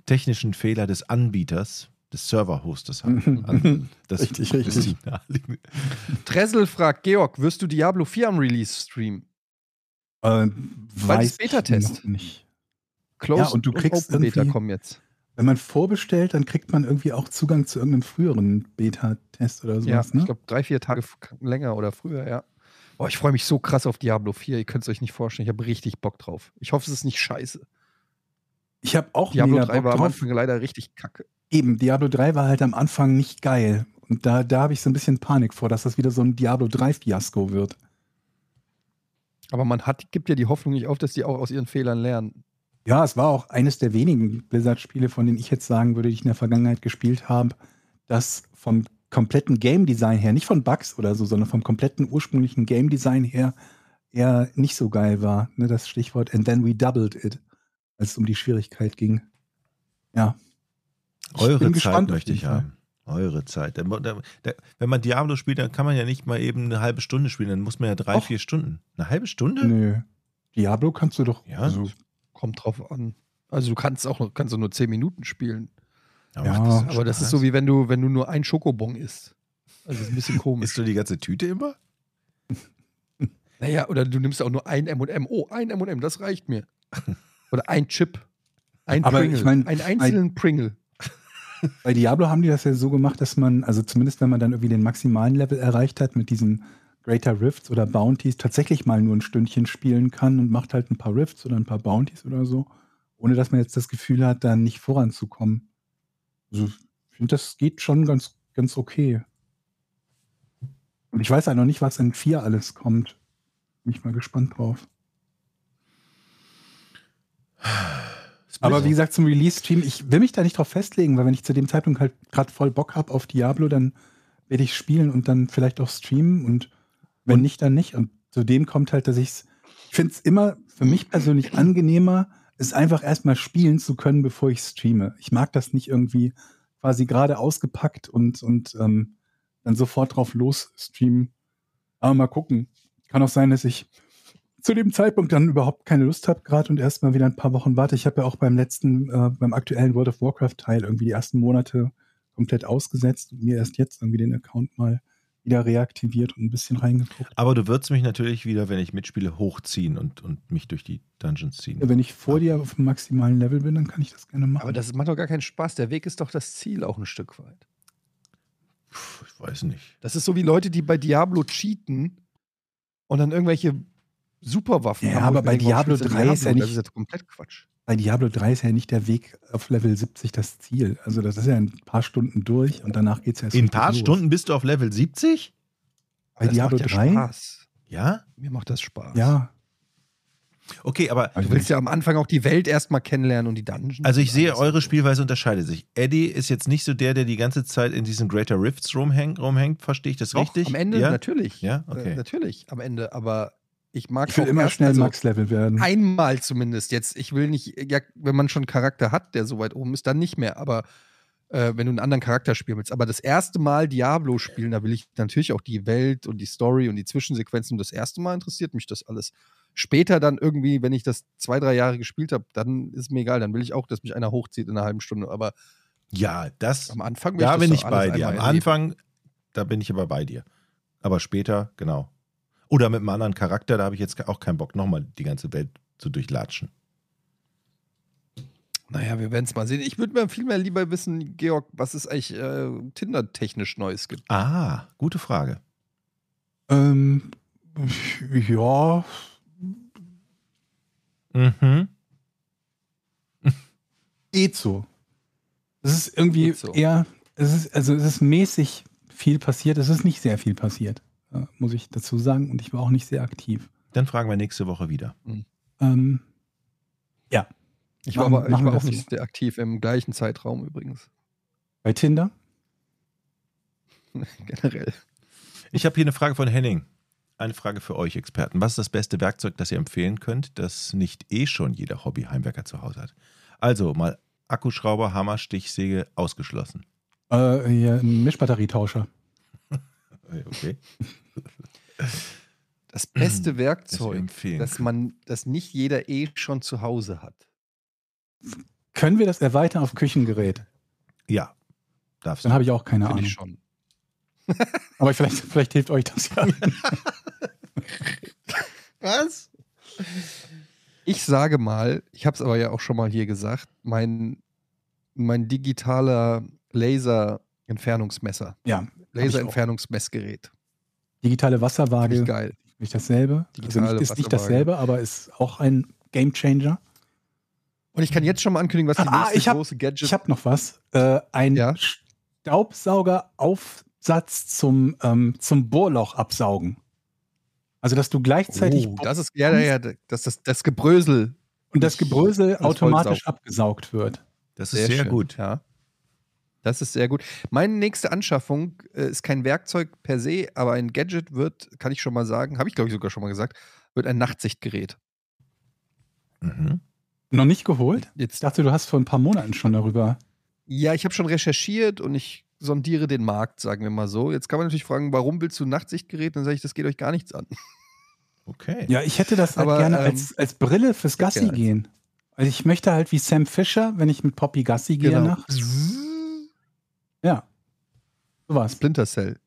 technischen Fehler des Anbieters, des Server-Hosters handeln. Das Richtig, richtig. Dressel fragt, Georg, wirst du Diablo 4 am Release streamen? äh, Weil weiß es Beta-Test. ich noch nicht. Close Ja, und du kriegst Open Beta kommen jetzt. Wenn man vorbestellt, dann kriegt man irgendwie auch Zugang zu irgendeinem früheren Beta-Test oder Ja, sowas, ne? ich glaube drei, vier Tage länger oder früher, ja. Boah, ich freue mich so krass auf Diablo 4. Ihr könnt es euch nicht vorstellen. Ich habe richtig Bock drauf. Ich hoffe, es ist nicht scheiße. Ich habe auch Diablo mega 3 Bock war am drauf. Anfang leider richtig kacke. Eben, Diablo 3 war halt am Anfang nicht geil. Und da, da habe ich so ein bisschen Panik vor, dass das wieder so ein Diablo 3-Fiasko wird. Aber man hat, gibt ja die Hoffnung nicht auf, dass die auch aus ihren Fehlern lernen. Ja, es war auch eines der wenigen Blizzard-Spiele, von denen ich jetzt sagen würde, die ich in der Vergangenheit gespielt habe, das vom kompletten Game Design her, nicht von Bugs oder so, sondern vom kompletten ursprünglichen Game Design her eher nicht so geil war. Ne, das Stichwort And then we doubled it, als es um die Schwierigkeit ging. Ja. Eure Zeit gespannt möchte ich haben. Eure Zeit. Wenn man Diablo spielt, dann kann man ja nicht mal eben eine halbe Stunde spielen, dann muss man ja drei, Och. vier Stunden. Eine halbe Stunde? Nö. Diablo kannst du doch. Ja. Also, Kommt drauf an. Also du kannst auch noch, kannst du nur 10 Minuten spielen. Aber Ja, macht das Aber das ist so wie wenn du, wenn du nur ein Schokobon isst. Also das ist ein bisschen komisch. Isst du die ganze Tüte immer? naja, oder du nimmst auch nur ein M&M. Oh, ein M&M, das reicht mir. Oder ein Chip. Ein Aber Pringle. ich mein, einen einzelnen Pringle. Bei Diablo haben die das ja so gemacht, dass man, also zumindest wenn man dann irgendwie den maximalen Level erreicht hat mit diesen Greater Rifts oder Bounties, tatsächlich mal nur ein Stündchen spielen kann und macht halt ein paar Rifts oder ein paar Bounties oder so, ohne dass man jetzt das Gefühl hat, da nicht voranzukommen. Also ich finde, das geht schon ganz, ganz okay. Und ich weiß ja noch nicht, was in 4 alles kommt. Bin ich mal gespannt drauf. Aber wie gesagt, zum Release-Stream, ich will mich da nicht drauf festlegen, weil wenn ich zu dem Zeitpunkt halt gerade voll Bock habe auf Diablo, dann werde ich spielen und dann vielleicht auch streamen und wenn nicht, dann nicht. Und zudem kommt halt, dass ich's, ich finde es immer für mich persönlich angenehmer, es einfach erstmal spielen zu können, bevor ich streame. Ich mag das nicht irgendwie quasi gerade ausgepackt und, und ähm, dann sofort drauf los streamen. Aber mal gucken. Kann auch sein, dass ich zu dem Zeitpunkt dann überhaupt keine Lust habe gerade und erst mal wieder ein paar Wochen warte. Ich habe ja auch beim letzten, äh, beim aktuellen World of Warcraft Teil irgendwie die ersten Monate komplett ausgesetzt und mir erst jetzt irgendwie den Account mal wieder reaktiviert und ein bisschen reingeguckt. Aber du würdest mich natürlich wieder, wenn ich mitspiele, hochziehen und, und mich durch die Dungeons ziehen. Wenn ich vor dir auf dem maximalen Level bin, dann kann ich das gerne machen. Aber das macht doch gar keinen Spaß. Der Weg ist doch das Ziel auch ein Stück weit. Puh, ich weiß nicht. Das ist so wie Leute, die bei Diablo cheaten und dann irgendwelche Superwaffen Ja, haben. aber Und bei Diablo spielst du 3 ist ja Das nicht- ist jetzt komplett Quatsch. Bei Diablo 3 ist ja nicht der Weg auf Level 70 das Ziel. Also das ist ja ein paar Stunden durch und danach geht es ja erst In ein paar los. Stunden bist du auf Level 70? Bei Das Diablo macht ja 3? Spaß. Ja? Mir macht das Spaß. Ja. Okay, aber Du willst ja am Anfang auch die Welt erstmal kennenlernen und die Dungeons. also ich sehe, eure Spielweise unterscheidet sich. Eddie ist jetzt nicht so der, der die ganze Zeit in diesen Greater Rifts rumhängt, rumhängt. verstehe ich das Doch, richtig? Am Ende ja? natürlich. Ja, okay. Äh, natürlich am Ende. Aber ich mag Ich will immer erst- schnell also Max-Level werden. Einmal zumindest jetzt. Ich will nicht, ja, wenn man schon einen Charakter hat, der so weit oben ist, dann nicht mehr. Aber äh, wenn du einen anderen Charakter spielen willst. Aber das erste Mal Diablo spielen, da will ich natürlich auch die Welt und die Story und die Zwischensequenzen. Das erste Mal interessiert mich das alles. Später dann irgendwie, wenn ich das zwei, drei Jahre gespielt habe, dann ist mir egal. Dann will ich auch, dass mich einer hochzieht in einer halben Stunde. Aber Ja, das, am Anfang will da das bin ich bei dir. Am. Anfang, da bin ich aber bei dir. Aber später, genau. Oder mit einem anderen Charakter, da habe ich jetzt auch keinen Bock, nochmal die ganze Welt zu durchlatschen. Naja, wir werden es mal sehen. Ich würde mir viel mehr lieber wissen, Georg, was es eigentlich äh, Tinder-technisch Neues gibt. Ah, gute Frage. Ähm, ja, Mhm. geht so. Es ist irgendwie so. eher, es ist, also es ist mäßig viel passiert. Es ist nicht sehr viel passiert, muss ich dazu sagen. Und ich war auch nicht sehr aktiv. Dann fragen wir nächste Woche wieder. Ähm, ja, Ich war, aber, ich war auch nicht sehr aktiv im gleichen Zeitraum übrigens. bei Tinder. Generell. Ich habe hier eine Frage von Henning. Eine Frage für euch Experten. Was ist das beste Werkzeug, das ihr empfehlen könnt, das nicht eh schon jeder Hobbyheimwerker zu Hause hat? Also mal Akkuschrauber, Hammer, Stichsäge ausgeschlossen. Äh, hier ein Mischbatterietauscher. Okay. Das beste Werkzeug, das man, das nicht jeder eh schon zu Hause hat. Können wir das erweitern auf Küchengerät? Ja, darfst Dann du. habe ich auch keine Ahnung. ich schon. Aber vielleicht, vielleicht hilft euch das ja. Was? Ich sage mal, ich habe es aber ja auch schon mal hier gesagt, mein, mein digitaler Laser-Entfernungsmesser, ja, Laser-Entfernungsmessgerät. digitale Wasserwaage, ich geil. nicht dasselbe. Also Digitale nicht, ist nicht dasselbe, aber ist auch ein Gamechanger. Und ich kann jetzt schon mal ankündigen, was die Ah, nächste ich hab- große Gadget Ich habe noch was. Äh, ein Ja? Staubsaugeraufsatz zum, ähm, zum Bohrloch absaugen. Also, dass du gleichzeitig Oh, das ist ja, ja, ja, das, das, das Gebrösel. und das Gebrösel automatisch abgesaugt wird. Das ist sehr, schön, gut. Ja. Das ist sehr gut. Meine nächste Anschaffung äh, ist kein Werkzeug per se, aber ein Gadget wird, kann ich schon mal sagen, habe ich glaube ich sogar schon mal gesagt, wird ein Nachtsichtgerät. Mhm. Noch nicht geholt? Ich Jetzt, dachte, du hast vor ein paar Monaten schon darüber. ja, ich habe schon recherchiert und ich sondiere den Markt, sagen wir mal so. Jetzt kann man natürlich fragen, warum willst du ein Nachtsichtgerät? Dann sage ich, das geht euch gar nichts an. Okay. Ja, ich hätte das halt Aber, gerne ähm, als, als Brille fürs Gassi gehen. Also ich möchte halt wie Sam Fisher, wenn ich mit Poppy Gassi gehe Genau. nachts. Ja. Sowas. Splinter Cell.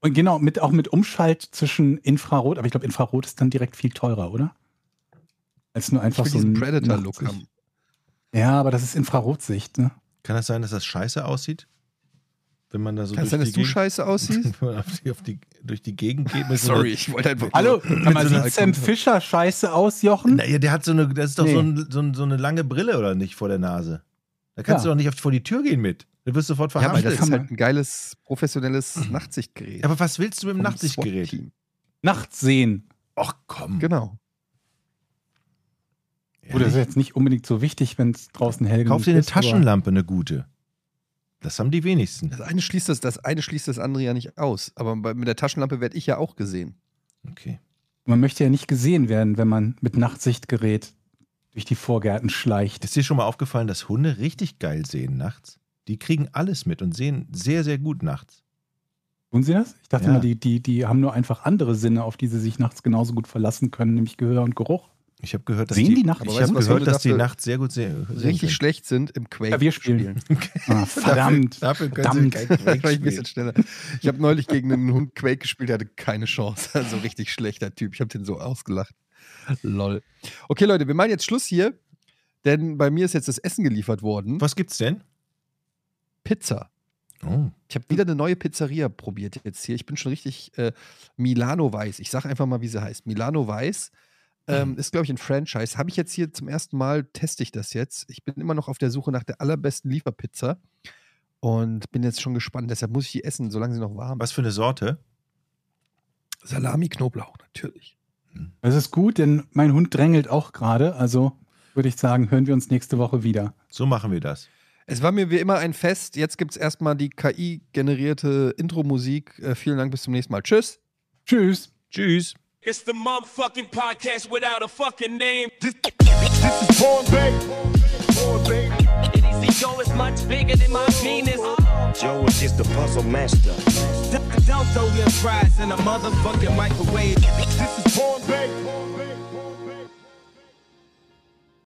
Und genau, mit, auch mit Umschalt zwischen Infrarot, aber ich glaube, Infrarot ist dann direkt viel teurer, oder? Als nur einfach Ich so will ein diesen Predator-Look haben. Ja, aber das ist Infrarotsicht, ne? Kann das sein, dass das scheiße aussieht? Wenn man da so Kann es durch sein, dass die du Gegend- scheiße aussiehst? Wenn man auf die, auf die, durch die Gegend geht. Mit Sorry, ich wollte einfach. Hallo, kann man so sieht Sam Fisher scheiße aus, Jochen? Naja, der hat so eine, das ist doch Nee. so, ein, so, ein, so eine lange Brille, oder nicht, vor der Nase. Da kannst Ja. du doch nicht auf, vor die Tür gehen mit. Du wirst sofort Ja, aber verhaftet. das ist halt ein geiles, professionelles Nachtsichtgerät. aber was willst du mit dem Nachtsichtgerät? Nachts sehen. Ach komm. Genau. Gut, das ist jetzt nicht unbedingt so wichtig, wenn es draußen hell Kauf genug dir eine ist, aber- Taschenlampe, eine gute. Das haben die wenigsten. Das eine schließt das, das eine schließt das andere ja nicht aus. Aber bei, mit der Taschenlampe werde ich ja auch gesehen. Okay. Man möchte ja nicht gesehen werden, wenn man mit Nachtsichtgerät durch die Vorgärten schleicht. Ist dir schon mal aufgefallen, dass Hunde richtig geil sehen nachts? Die kriegen alles mit und sehen sehr, sehr gut nachts. Tun sie das? Ich dachte Ja. mal, die, die, die haben nur einfach andere Sinne, auf die sie sich nachts genauso gut verlassen können, nämlich Gehör und Geruch. Ich habe gehört, dass Sehen die, die nachts? Ich habe gehört, dass die nachts sehr gut sehen. Richtig können. schlecht sind im Quake. Klavier spielen. Ah, verdammt. Dafür, dafür können verdammt. sie kein Quake ein spielen. bisschen schneller. Ich habe neulich gegen einen Hund Quake gespielt, der hatte keine Chance. Also richtig schlechter Typ. Ich habe den so ausgelacht. Lol. Okay, Leute, wir machen jetzt Schluss hier, denn bei mir ist jetzt das Essen geliefert worden. Was gibt's denn? Pizza. Oh. Ich habe wieder eine neue Pizzeria probiert jetzt hier. Ich bin schon richtig äh, Milano Weiß. Ich sage einfach mal, wie sie heißt. Milano Weiß ähm, ist, glaube ich, ein Franchise. Habe ich jetzt hier zum ersten Mal, teste ich das jetzt. Ich bin immer noch auf der Suche nach der allerbesten Lieferpizza und bin jetzt schon gespannt. Deshalb muss ich die essen, solange sie noch warm ist. Was für eine Sorte? Salami, Knoblauch, natürlich. Das ist gut, denn mein Hund drängelt auch gerade. Also würde ich sagen, hören wir uns nächste Woche wieder. So machen wir das. Es war mir wie immer ein Fest. Jetzt gibt es erstmal die KI-generierte Intro-Musik. Äh, vielen Dank, bis zum nächsten Mal. Tschüss. Tschüss. Tschüss. It's the motherfucking podcast without a fucking name. This is Born Bay. Born Bay. ego is much bigger than my penis. Joe is just a puzzle master. Don't throw your fries in a motherfucking microwave. This is Born Bay.